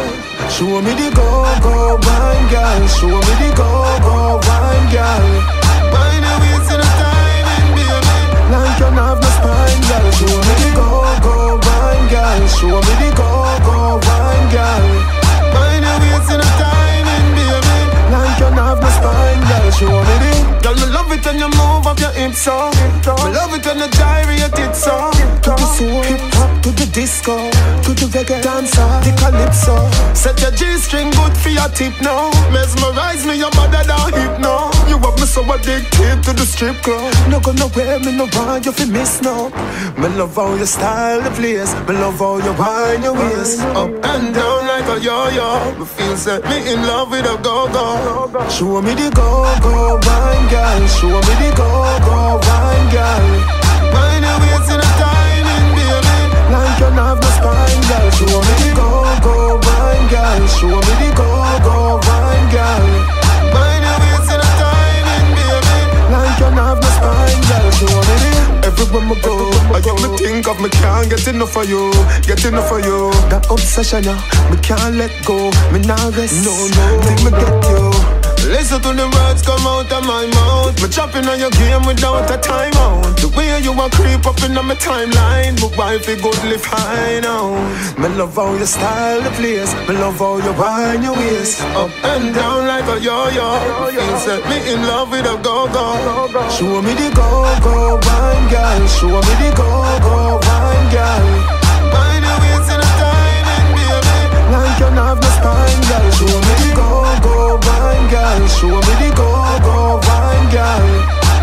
S1: Show me the go go wine girl. Show me the go go wine girl.
S3: Mind your waist in a timing, baby.
S1: Like you have no spine, girl. Show me the go go wine girl. Show me the go go wine girl.
S3: Mind your waist in a timing, baby.
S1: Like you have no spine, girl. Show me the.
S3: Girl, me love it when you move up your hips so. Me love it when you gyrate it so.
S1: To the soul, hip hop to the disco, to the reggae dancer, the calypso.
S3: Set your G-string good for your tip now. Mesmerize me, your mother down hip now. You have me so addicted to the strip club.
S1: No go nowhere, me no want you fi miss no. Me love how you style the place, me love how you wind your waist.
S3: Up and down like a yo-yo. Me feel set me in love with a go-go.
S1: Show me the go go wine girl, show me the go go wine girl.
S3: Mind your waist in a baby.
S1: You have no spine, girl. Show me the go go wine girl, show me the go go wine girl.
S3: Mind your waist in a timing, baby.
S1: Like you have no spine, girl. Show me the.
S3: Everywhere me go, I get me think of me can't get enough of you, get enough of you.
S1: That obsession, yeah, me can't let go. Me not rest.
S3: No, no.
S1: till me get you.
S3: Listen to the words come out of my mouth. Me chopping on your game without a timeout. The way you a creep up in my timeline, my wife is goodly fine out.
S1: Me love how you style the place. Me love how you wind your waist.
S3: Up and down like a yo-yo. You set me in love with a go-go.
S1: Show me the go go wine girl. Show me the go go wine girl. Like you have no spine, girl. Show me the go go wine girl. Show me the go go wine girl.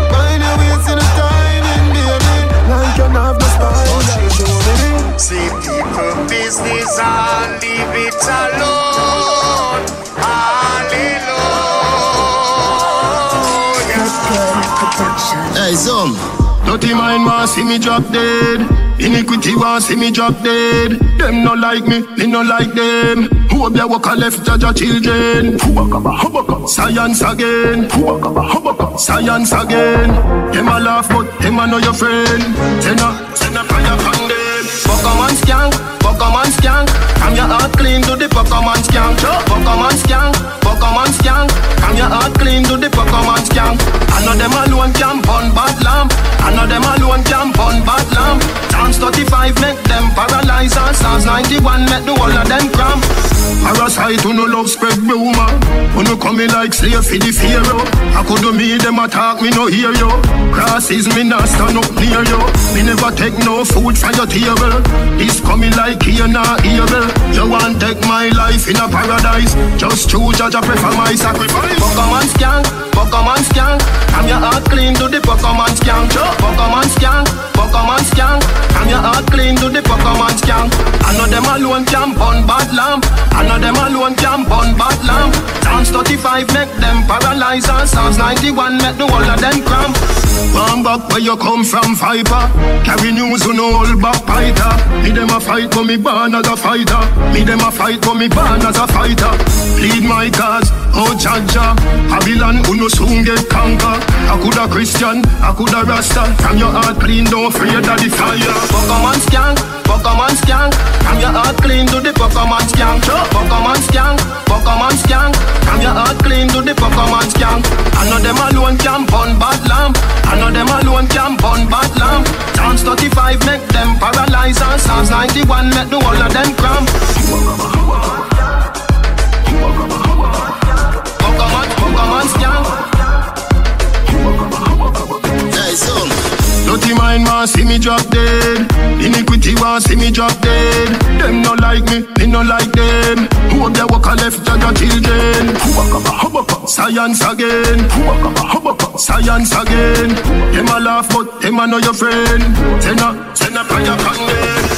S3: Mind your waist in a timing, baby.
S1: Like you have no spine, girl. Show me the.
S27: See people business and leave it alone. Hallelujah.
S8: Hey, some. Dirty mind want see me drop dead. Iniquity want see me drop dead. Them no like me, me no like them. Who up there walk a left your children? Science again. Science again. Them a laugh but them a know your friend. Send a, send a fire from them.
S14: Pokemon skank, Pokemon skank. Come your heart clean to the Pokemon skank. Pokemon skank, Pokemon skank. Come your heart clean to the Pokemon skank. I know them alone can burn bad lamp. I know them alone can burn bad lamp. Psalms 35 make them paralyze Psalms 91 make the whole of them cramp.
S8: Parasite who no love spread rumor Who no come in like slave for the pharaoh I could do me them attack me no hear you Crosses me not stand up near you Me never take no food from your table This coming like here nah evil You want take my life in a paradise Just choose judge I prefer my sacrifice
S14: Pokemon skank, Pokemon skank. Come your heart clean to the Pokemon skank. Pokemon skank, Pokemon skank. Come your heart clean to the Pokemon skank. I know them alone can burn bad lamp. I know them alone can burn bad lamp. Psalms 35 make them paralyze and Psalms 91 make the whole of them cramp.
S8: One back where you come from, Viper Carry news who no hold back fighter. Me them a fight but me born as a fighter. Me them a fight but me born as a fighter. Plead my cause, oh Jaja Babylon who no soon get conquer. I coulda Christian, I coulda Rasta. From your heart clean, don't afraid of the fire.
S14: Pokemon skank, Pokemon skank. Come your heart clean to the Pokemon skank. Pokemon skank, Pokemon skank. Come your heart clean to the Pokemon skank. I know them alone can burn bad lamb. I know them alone can burn bad lamb. Psalms 35 make them paralyze and Psalms 91 make the whole of them cram. cramp. Pokemon, Pokemon skank. Hey, so. Dirty mind want see me drop dead. Iniquity want see me drop dead. Them no like me, me no like them. Who up there walk a left jaga children? Science again. Science again. Them a laugh but them a know your friend. Send a, prayer can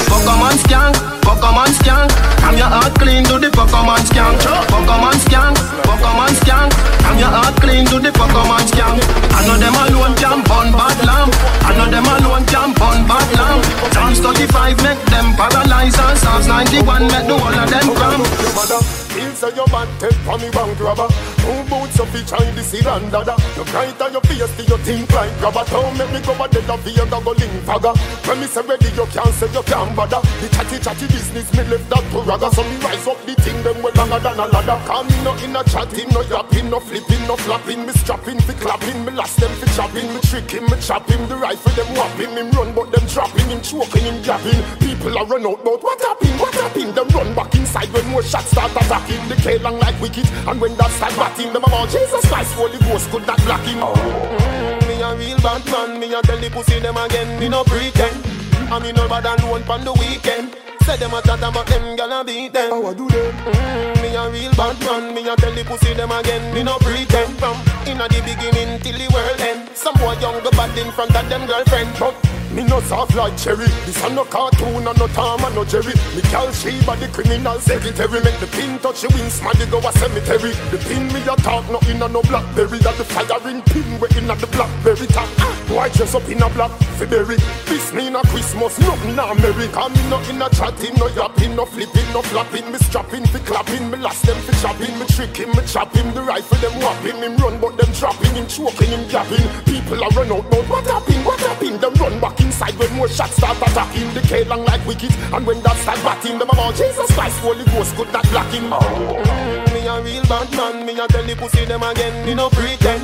S14: Pokemon scan, Pokemon scan. I'm your heart clean to the Pokemon scan. Pokemon scan, Pokemon scan. I'm your heart clean to the Pokemon scan. I know them alone can burn bad lamp. I know them alone can burn bad lamp. Psalms 35 make them paralyze and Psalms 91 make the whole of them cramp.
S10: Feel say your man take for me bank robber Two boots of each hand the seed and dada You bright on your face till you think like grabber. Don't make me go a dead of the go link fagger. When me say ready you can't say you can't bother. The chatty chatty business me left that to ragga. So me rise up the thing them well longer than a ladder. Come no in a chatting, no yapping, no flipping, no flapping. Me strapping, fi clapping, me last them fi chopping. Me tricking, me chopping, the rifle them whopping. Him run but them dropping, him choking, him jabbing People are run out but what happened, what happened? Them run back inside when more shots start attacking him the K long like wicked. And when that start batting them about Jesus Christ Holy Ghost could not block him. Mm, Me a real bad man Me a tell the pussy them again Me no pretend. I me no bad alone pon the weekend. Say them a chat about them gonna beat them. How I do them? Mm, me a real bad man Me a tell the pussy them again Me no pretend. From inna the beginning till the world end. Some boy young go bad in front of them girlfriend. But me no soft like cherry. This a no cartoon and no Tom and no Jerry. Me call Sheba the criminal secretary. Make the pin touch the wings, man, go a cemetery. The pin me a talk, no in a no blackberry. That the firing pin we in a the blackberry top. Why dress up in a black February? This me a Christmas, nothing a merry. Come me no in a chatting, no yapping, no flipping, no flapping. Me strapping, fi clapping, me last them fi chopping. Me tricking, me chopping. The rifle them whopping, him run but them dropping, him choking, him gapping. People are run out, but what happened? What happened? Them run back inside when more shots start attacking the K long like wicked and when that start batting them about Jesus Christ Holy Ghost could not block him. Mm, me a real bad man me a tell the pussy them again me no pretend.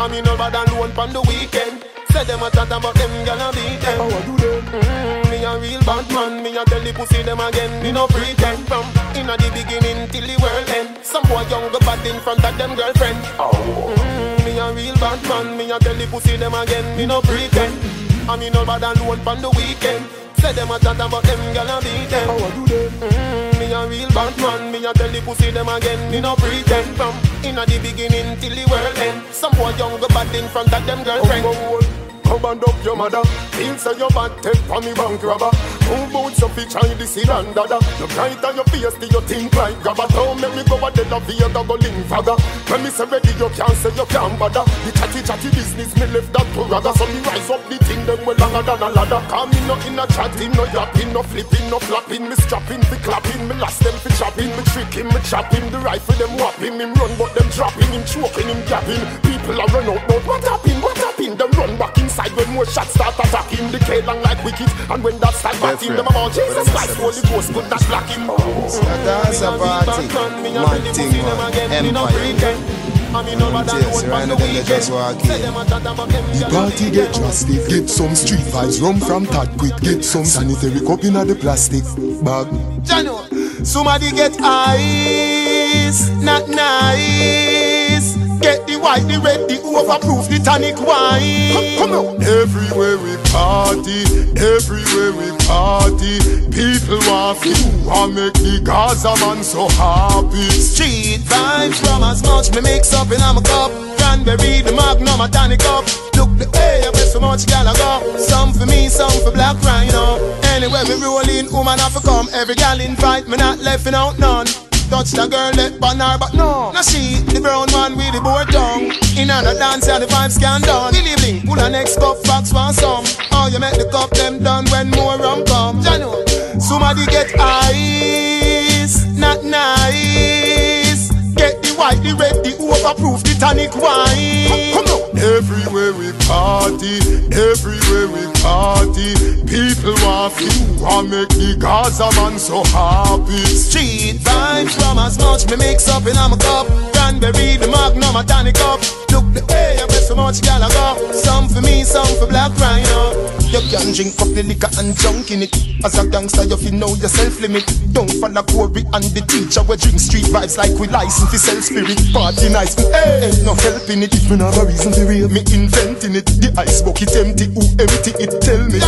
S10: I me no bad alone on the weekend Say them a chat about them gonna beat them How I do them mm, Me a real bad man Me a tell the pussy them again Me no pretend From inna the beginning till the world end Some boy young go bad in front of them girlfriend oh. mm, Me a real bad man Me a tell the pussy them again Me no pretend I mean no bad alone on the weekend. Say them a chat about them gyal a beat them. How I do them? Mm, me a real bad man. Me a tell the pussy them again. Me no pretend from inna the beginning till the world end. Some boy young go bad in front of them girlfriend. Oh, oh, oh. And up your mother. Feel say your bad take for me bank robber. Two boots of each eye this and dada. You bright on your face till you think like grabber. Don't make me go a dead of the go link. When me say ready you can't say you can't bother. The chatty chatty business me left that to ragga. So me rise up the thing them well longer than a ladder. Come me no in a chatting, no yapping, no flipping, no flapping. Me strapping, fi clapping, me last them fi chopping. Me tricking, me chopping. The rifle them whopping, him run but them dropping, him choking, him gapping. People are run out, but what happened? What happened? Them run back inside when more shots start attacking. The K long like wicked, and when that start batting, them about Jesus Christ, Holy Ghost could not block him.
S3: That's a party, man thing, empire. Yes, right now they just walk.
S16: The party get drastic. Get some street vibes, rum from Tad quick. Get some sanitary cup in the plastic bag.
S3: Jano, somebody get ice, not nice. Get the white, the red, the overproof, the tonic wine.
S16: Come on. Everywhere we party, everywhere we party. People want to want make the Gaza man so happy.
S3: Street vibes from as much me mix up in a cup. Cranberry, the magnum, a tonic up. Look the way, I so much gal I go. Some for me, some for black rhino. Anywhere me rolling, woman have to come. Every gal invite me, not left out none touch the girl let banner, but no. Now she, the brown one with the board tongue. In a dance and the vibes can done. Believe me, pull a next cup, facts want some. Oh, you make the cup them done when more rum come. Jano, somebody get ice, not nice. Get the white, the red, the overproof, the tonic wine.
S16: Come on. Everywhere we party, everywhere we party. People want to want make the Gaza man so happy.
S3: Street vibes from as much me mix up in a cup. Cranberry, the magnum, a tonic up. Look the way I so much gal go. Some for me, some for black rhino. You can't drink up the liquor and junk in it. As a gangster, you feel know yourself limit. Don't follow Corey and the teacher. We drink street vibes like we license for self spirit. Party nice, but hey, ain't no helping it. If me have a reason to real, me inventing it. The ice bucket empty, who empty it? Tell me.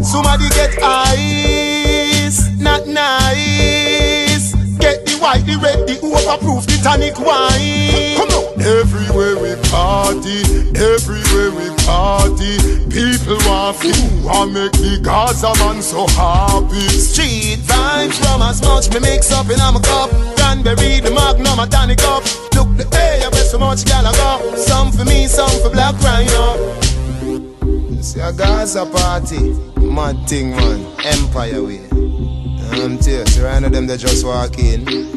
S3: Somebody get ice, not nice. Get the white, the red, the overproof, the tonic wine. Come on.
S10: Everywhere we party, everywhere we party. People want feel, want make the Gaza man so happy.
S3: Street vibes from as much me mix up in I'm a cup. Cranberry, the magnum, a tonic up. Look the air, where so much gal I go. Some for me, some for Black Rhino. See a Gaza party, mad thing man, Empire way. I'm right now them they just walk in.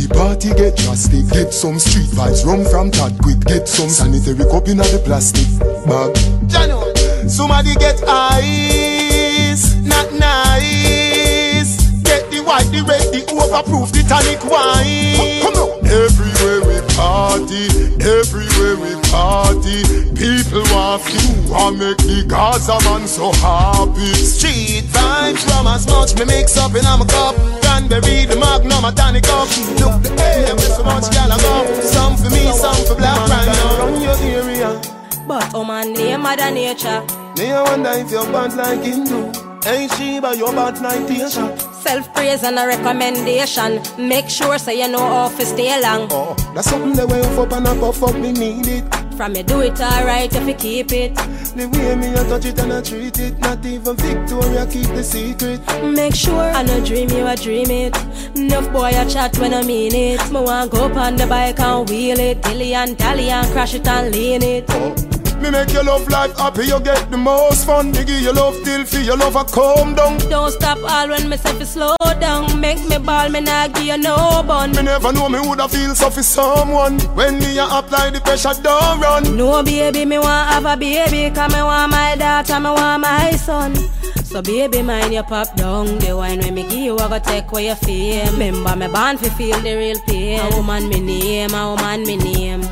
S10: The party get drastic, get some street vibes, rum from Tad quick, get some sanitary cup in the plastic bag.
S3: Jano, somebody get ice, not nice. Get the white, the red, the overproof, the tonic wine.
S10: Come on. Everywhere we party, everywhere we party. People want feel, want make the Gaza man so happy.
S3: Street vibes from as much me mix up in a cup. Cranberry, the magnum, a tonic up. Look the air, where so much gal I go. Some for me, some for Black Rhino. From your area.
S28: But oh man, name mother nature.
S3: Me I wonder if you're bad like Hindu. Ain't she but you're bad like Tisha.
S28: Self praise and a recommendation. Make sure so you know how to stay long.
S3: Oh, that's something the way you up and I puff up me need it.
S28: From you do it alright if you keep it.
S3: The way me I touch it and I treat it. Not even Victoria keep the secret.
S28: Make sure I no dream you a dream it. Enough boy a chat when I mean it. Me want go up on the bike and wheel it. Dilly and dally and crash it and lean it.
S3: Oh. Me make your love life happy, you get the most fun. Me give your love till feel your love a calm down.
S28: Don't stop all when me say fi slow down. Make me ball, me nah give you no bun.
S3: Me never know me woulda feel so for someone. When me a apply the pressure, don't run.
S28: No baby, me want have a baby. Cause me want my daughter, me want my son. So baby, mind your pop down. The wine when me give you, I go take away you fame. Remember me born fi feel the real pain. A woman me name, a woman me name.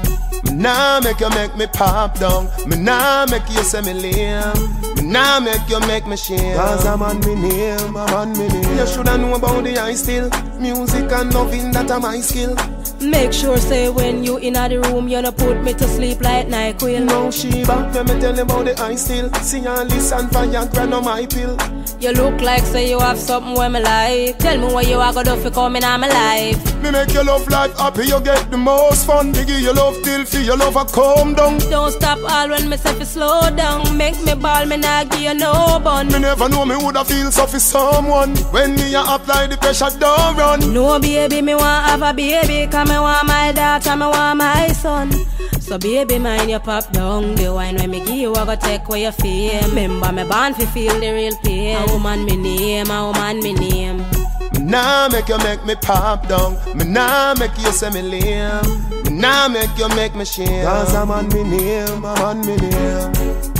S3: Me nah make you make me pop down. Me nah make you say me lame. Me nah make you make me shame. Cause I'm on me name, I'm on me name. You shoulda know about the eye still. Music and loving that are my skill.
S28: Make sure say when you in the room, you no put me to sleep like night queen.
S3: No Sheba, let me tell you about the eye still. See and listen, Viagra no my pill.
S28: You look like say you have something where me like. Tell me what you are gonna do for coming on my life.
S3: Me make your love life happy, you get the most fun. Me give your love till feel your love a calm down.
S28: Don't stop all when me say fi slow down. Make me ball, me nah give you no bun.
S3: Me never know me woulda feel so for someone. When me a apply the pressure, don't run.
S28: No baby, me want have a baby. Cause me want my daughter, me want my son. So baby, mind your pop down. The wine when me give you, I go take away your fame. Remember me born fi feel the real pain. A woman me name, a woman me name.
S3: Me nah make you make me pop down. Me nah make you say me lame. Me nah make you make me shame. Cause I'm on me name, I'm on me name.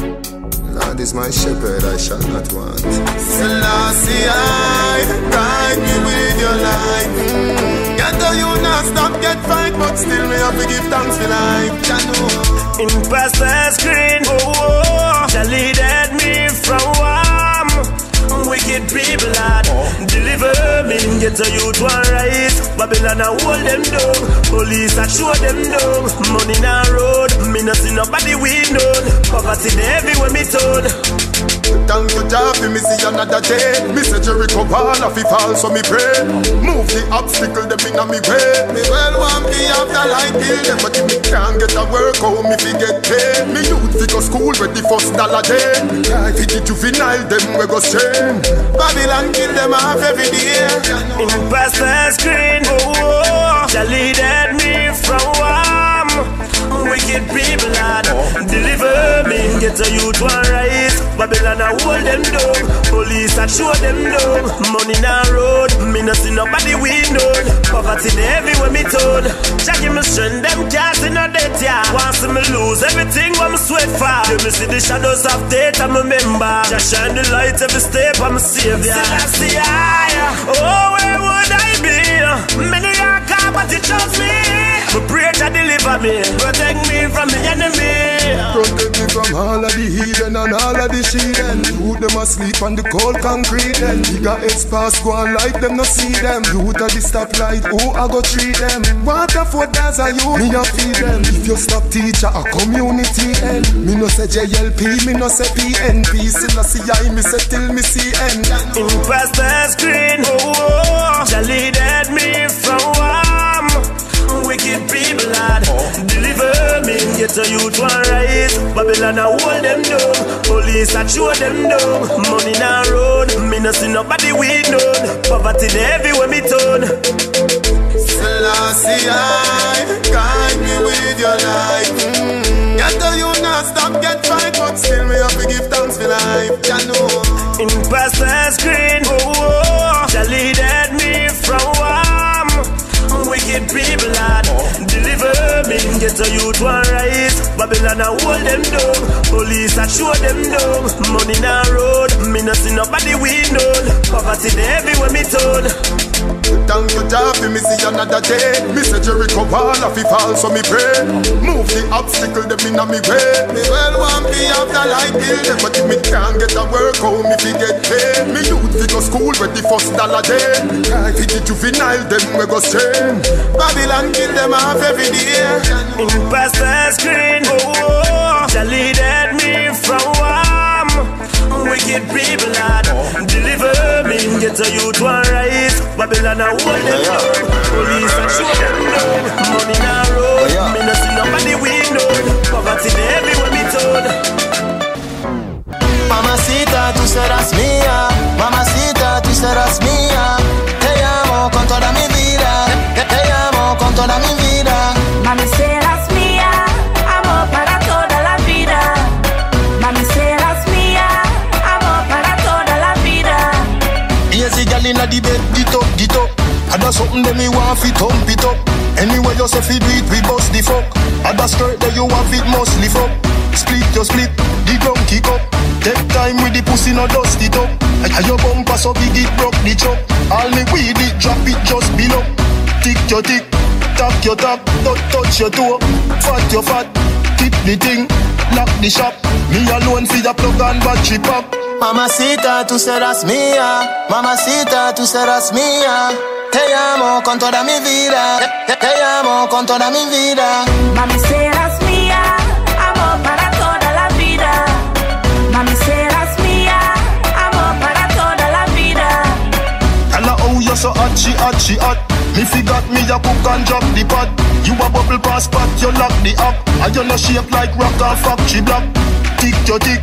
S16: Lord is my shepherd, I shall not want.
S3: Selassie, I guide me with your light. Mm. Get though you not stop, get fight, but still me have to give thanks for life. Jano.
S29: In past the screen, oh, oh, Jah leaded me from warm wicked people lad Deliver me, get a youth one right Babylon a hold them down. Police a show them down. Money na road, me not see nobody we know. Poverty everywhere me turn
S3: Thank you, Jah, for me see another day. Me say Jericho wall of it fall, so me pray. Move the obstacle them inna me way. Me well want me after light kill them, but if me can't get a work, how me fi get paid? Me youth fi go school with the first dollar day. Try fi the juvenile them we go stray. Babylon kill them off every day.
S29: In past the screen, oh, oh, oh. leaded me from Wicked people lad Deliver me, get a youth one right Babylon a hold them down. Police a show them down. Money na road, me no see nobody we know. Poverty there everywhere me turn. Jah give me strength, them can't see no death yeah. See me lose everything me sweat for. Let me see the shadows of death I'm a member. Jah shine the light every step I'm a savior. Selassie I, oh where would I be? Many are caught but you chose me Me pray Jah deliver me. Protect me from the enemy.
S10: Protect me from all of the heathen and all of the sheathen. You them asleep on the cold concrete then. Bigger heads pass go on like them no see them. You at the stoplight, who I go treat them? What the foot does are you? Me a feed them. If you stop teacher, a community end. Me no say JLP, me no say PNP. Still I see I me say till me see end.
S29: In past the screen, oh, oh, oh lead me from wicked people lad. Deliver me, get a youth one right. Babylon a hold them down, police a show them down. Money na road, me no see nobody we done. Poverty everywhere me turn.
S3: Selassie, I guide me with your light. Mm. Get the you not stop, get fight, but still me have to give thanks for life. Ya know.
S29: In past screen, oh, oh, lead me from wicked people lad. Deliver me, get a youth one rise. Babylon a hold them down, police a show them down. Money na road, me no see nobody we know. Poverty everywhere me turn.
S10: Thank you, Jah, me see another day. Me say Jericho wall of fall, so me pray. Move the obstacle them inna me way.
S3: Me well want be after kill them,
S10: but if me can't get a work, how me fi get paid? Me youth fi go school where the first dollar day. Try fi the juvenile, them we go stray.
S3: Babylon kill them off every day.
S29: In past the screen, oh, oh, oh. shall lead me from. Wicked people, lad, deliver me. Get a youth one right. Babylon a hold them down. Police a show them down. Money na road. Me no see nobody we know. Poverty everywhere me told.
S1: Mamacita, tú serás mía. Mamacita, tú serás mía. Te amo con toda mi vida. Te, te amo con toda mi vida. Something that me want fi thump it up. Anyway you say fi do it, we bust the fuck. Ada skirt that you want fit must lift up. Split your split, the ground kick up. Take time with the pussy, no dust it up. And your bumper so big it broke the chop. All me weed it, drop it just below. Tick your tick, tap your tap, touch touch your toe. Fat your fat, tip the thing, lock the shop. Me alone fi the plug and battery pop. Mamacita, tú serás mía. Mamacita, tú serás mía. Te amo con toda mi vida. Te, te amo con toda mi vida.
S28: Mami, serás mía. Amor para toda la vida. Mami, serás mía. Amor para toda la vida.
S1: Tell her oh, how you so hot, she hot, she hot. Me forgot me a cook and drop the pot. You a bubble pass pot, you lock the up. And you no shape like rock or factory block. Tick your tick,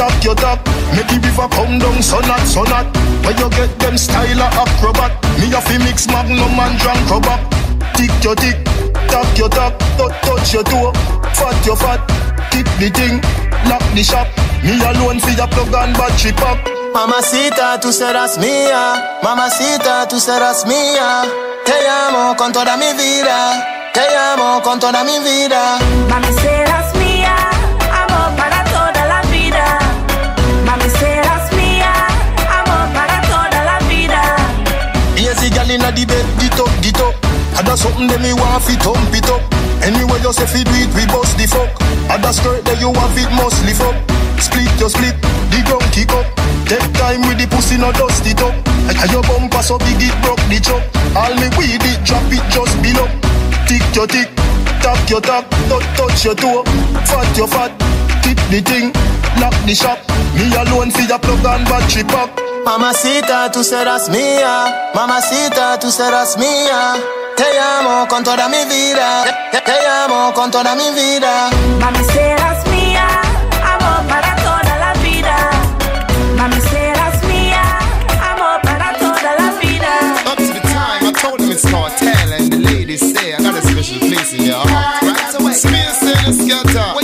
S1: tap your tap. Make the river come down, so not, so not. When you get them style of acrobat. Me a fi mix magnum and drunk rubber. Tick your tick, tap your tap, touch touch your toe, fat your fat. Tip the thing, lock the shop. Me alone fi a plug and battery pop. Mamacita, tú serás mía. Mamacita, tú serás mía. Te amo con toda mi vida. Te amo con toda mi vida.
S28: Mami,
S1: Ada something that me want fi thump it up. Anyway you say fi do it, we bust the fuck. Ada skirt that you want fit must lift up. Split your split, the ground kick up. Take time with the pussy, no dust it up. And your bumper so big it broke the chop. All me weed it, drop it just below. Tick your tick, tap your tap, touch touch your toe. Fat your fat, tip the thing, lock the shop. Me alone fi a plug and battery pop. Mamacita, tú serás mía. Mamacita, tú serás mía. Te amo con toda mi vida. Te, te amo con toda mi vida.
S28: Mami, serás mía. Amor para toda la vida. Mami, serás mía. Amor para toda la vida.
S16: Up to the time, I told them it's cartel, and the ladies say I got a special place in your heart. Right away, Space and a scatter.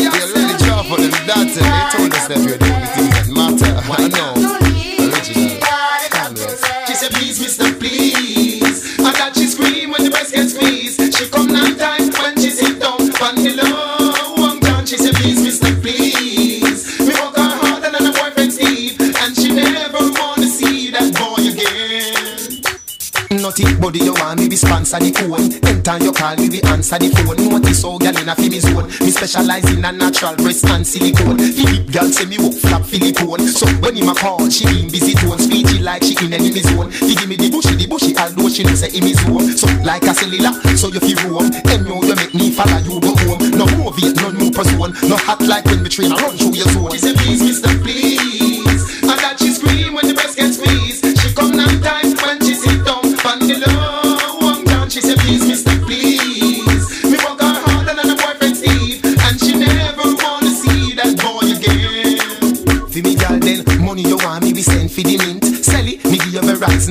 S8: Body, you want me be sponsor the phone. Anytime you call me, we answer the phone. Notice how girl in a fi me zone. Me specialize in a natural breast and silicone. Philip girl say me walk flap Philippone. So when him a call, she be in busy tone. Speechy like she in enemy zone. He give me the bushy, the bushy, although she know say him is home. So like a cellular, so you feel roam. And you you make me follow you go home. No more Viet, no new person. No hot like when me train, I run through your zone. She say please, Mister, please.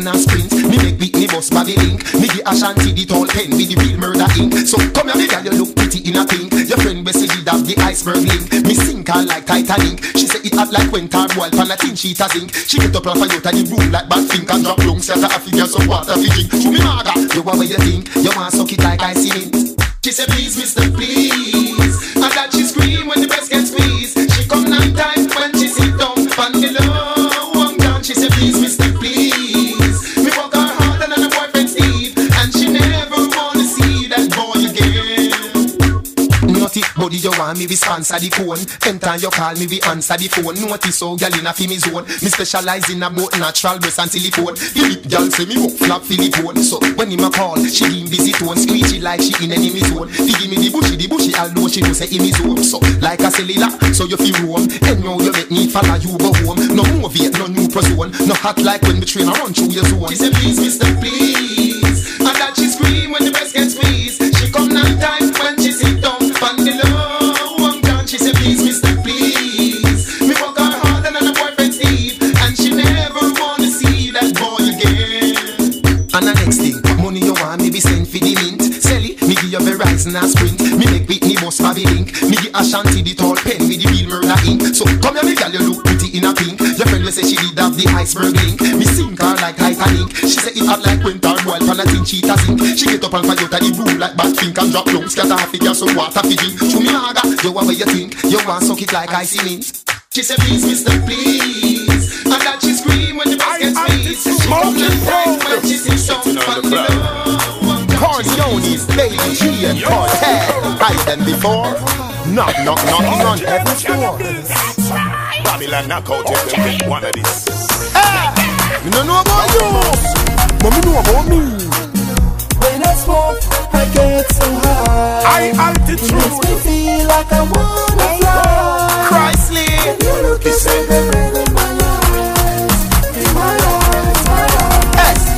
S8: Verizon and Sprint. Me make beat me boss body link. Me give Ashanti the tall pen with the real murder ink. So come here, me girl, you look pretty in a pink. Your friend Bessie did have the iceberg link. Me sink her like Titanic. She say it hot like when tar boil pan a tin sheet a zinc. She get up off a yacht and the room like bad think and drop lungs. Set a figure some water fi. Show me maga, you want what you think? You want suck it like icy mint. She say please, Mister, please. Body, you want me, we sponsor the phone. Anytime you call me, we answer the phone. Notice how girl in a fi me zone. Me specialize in about natural breast and silicone. Philip girl say me walk flap Philippone. So when him a call, she give busy tone, screechy like she in enemy zone. He give me the bushy, the bushy, although she know say him is home. So like a cellular, so you feel roam. And now you make me follow you go home. No more Viet, no new zone. No hot like when me train run through your zone. She say please, Mister, please. And that she scream when the breast gets squeezed. She come nine times when she sit down give you Verizon Sprint. Me make Whitney boss Bobby link. Me give Ashanti the tall pen with the real murder ink. So come here, me girl, you look pretty in a pink. Your friend will say she did have the iceberg link. Me sink her like Titanic. She say it hot like when tar boil pan a tin sheet a zinc. She get up and fight out of the room like bad think and drop down. Scatter half figure some water fi drink. Show me maga, you want what you think. You want suck it like icy mint. She say please, Mister, please. And that she scream when the breast gets squeezed. She come nine when she sits down on the low.
S13: Corleone's Baby G and Kartel. Hide them before. Knock, knock, knocking on heaven's door.
S30: Babylon knockout if they pick one of these.
S13: You don't know about you, but me know about me.
S31: When I smoke, I get so high.
S30: High altitude.
S31: It makes me feel like I wanna fly.
S13: Chrysler.
S31: When you look into the red in my eyes, in my eyes.
S13: Hey,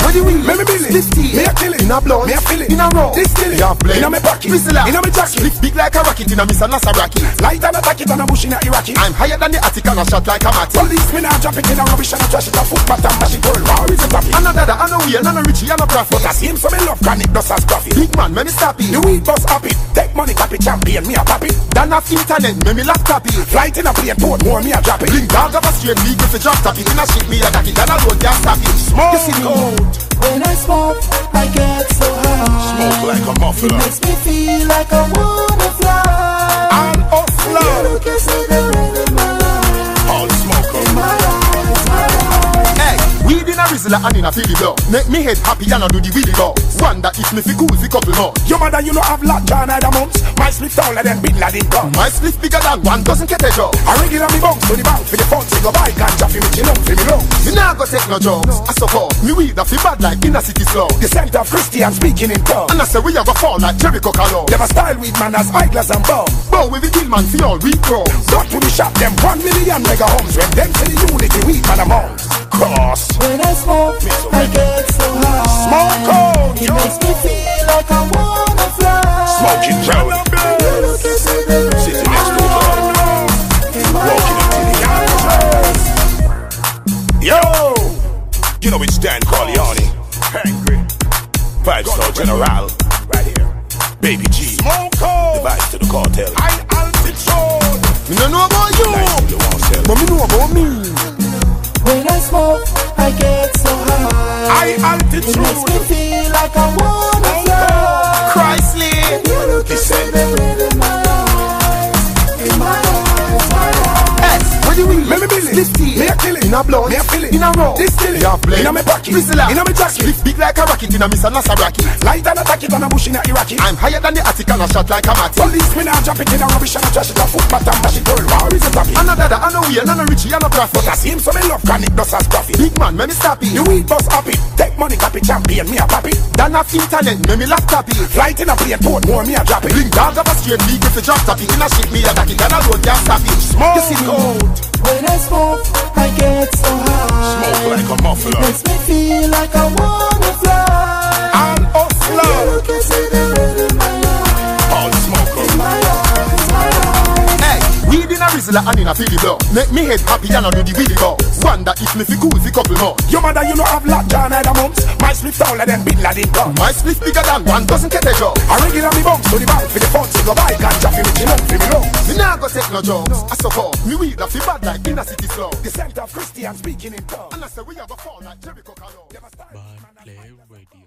S13: what do you mean?
S30: Me me Billy.
S13: This tea.
S30: Me a kill it.
S13: In a blunt.
S30: Me a feel it.
S13: In a row.
S30: This kill it.
S13: You have blade.
S30: In a me pocket.
S13: Whistler.
S30: In a me jacket.
S13: Big, big like a rocket in a Mr. Nasaraki.
S30: Light and attack it and a bush in a Iraqi.
S13: I'm higher than the attic and a shot like a matty.
S30: Police me now drop it in a rubbish and a trash it a footpath and mash it all raw is a topic.
S13: I know that, I know we, I know Richie, I know profit.
S30: But I see him so me love chronic dust as profit.
S13: Big man, me me stop it.
S30: The weed bus up it. Take money copy champion me a pop it.
S13: Dan off internet, me me laptop it.
S30: Flight in a plane Portmore me a drop it.
S13: Bring dog of a straight legal for drop top it. In a shit me a duck it, and a road gas stop it.
S30: Smoke
S13: You see me?
S30: out.
S31: When I smoke, I get so high.
S30: Smoke like a
S31: It
S30: muffler.
S31: makes me feel like I wanna fly.
S30: And
S31: You
S30: hustler.
S31: look and see the red in my eyes,
S30: All smoker.
S31: in my eyes, my eyes.
S13: Hey, weed in a Rizla and in a Philly blow. Make me head happy and I do the weedy go. Wonder if me fi cool fi couple more.
S30: Your mother, you know, have lot John either months. My split taller than Bin Laden gun.
S13: My split bigger than one dozen kettle job.
S30: I regular me bounce to the bank for the funds. We go buy ganja for me chill out for me low.
S13: Me nah go take no drugs. I support me weed a fi bad like in a city slum.
S30: The center of Christian speaking in tongues.
S13: And I say we have a go fall like Jericho Calo.
S30: Them a style weed man as eyeglass and bomb.
S13: But we be kill man fi all we grow.
S30: Got to the shop, them one million mega homes. When them say the unity weed man among. Cross.
S31: When I smoke, I get so high.
S30: Smoke out,
S31: It
S30: yo.
S31: makes me feel like I wanna fly.
S30: Smoking proud.
S31: You look and see the red
S30: Sitting next to the
S31: in my
S30: Walking into the eyes. Yo! You know it's Dan Corleone. Angry. Five star general. Right here. Baby G. Smoke The vice to the cartel. High altitude.
S13: Me no know about you,
S30: Like you
S13: but me know about me.
S31: When I smoke, I get so high.
S30: High
S31: It makes me
S30: altitude.
S31: feel like I wanna fly.
S13: Chrysler.
S31: You look and see the red
S13: you mean?
S30: Me me Billy.
S13: Split tea.
S30: Me a kill it. in a blood, me a it in a row. This still it, have blade in a me pocket, Rizla in a me jacket. Lift big like a rocket in a Miss Nasaraki. Light and attack it on a bush in a Iraqi. I'm higher than the attic and a shot like a mat. Police me now jump it in a rubbish and a trash it a foot but I'm dash it all. War is a topic. And a dada, and a wheel, and a richie, and a profit. But I see him so me love chronic dust as profit. Big man, me me stop it. The weed bus up it. Take money, copy champion, me a pop it. Dan a internet, me me laptop it. Flight in a plane, Portmore, me a drop it. Link dog of a straight league if you drop top it. In a ship, me a duck it. And a road, can't stop it. Smoke. You see me out.
S31: When I smoke, I get so high.
S9: Smoke like a muffler.
S31: Makes me feel like I wanna fly.
S9: I'm a flow.
S30: A Rizla and in a Philly blow. Make me head happy and I do the weedy go. Wonder if me fi cool fi couple more.
S8: Your mother, you know, have lot John and the mums. My split taller than Bin Laden gun.
S30: My split bigger than one doesn't get a job.
S8: I regular me bumps to the bank for the funds. So go buy ganja for me, chill out for me long.
S30: Me nah go take no jobs. I support me weed a fi bad like in a city slow.
S8: The center of Christian speaking in tongues.
S30: And I say we have a fall like Jericho Calo.
S6: Band Play Radio.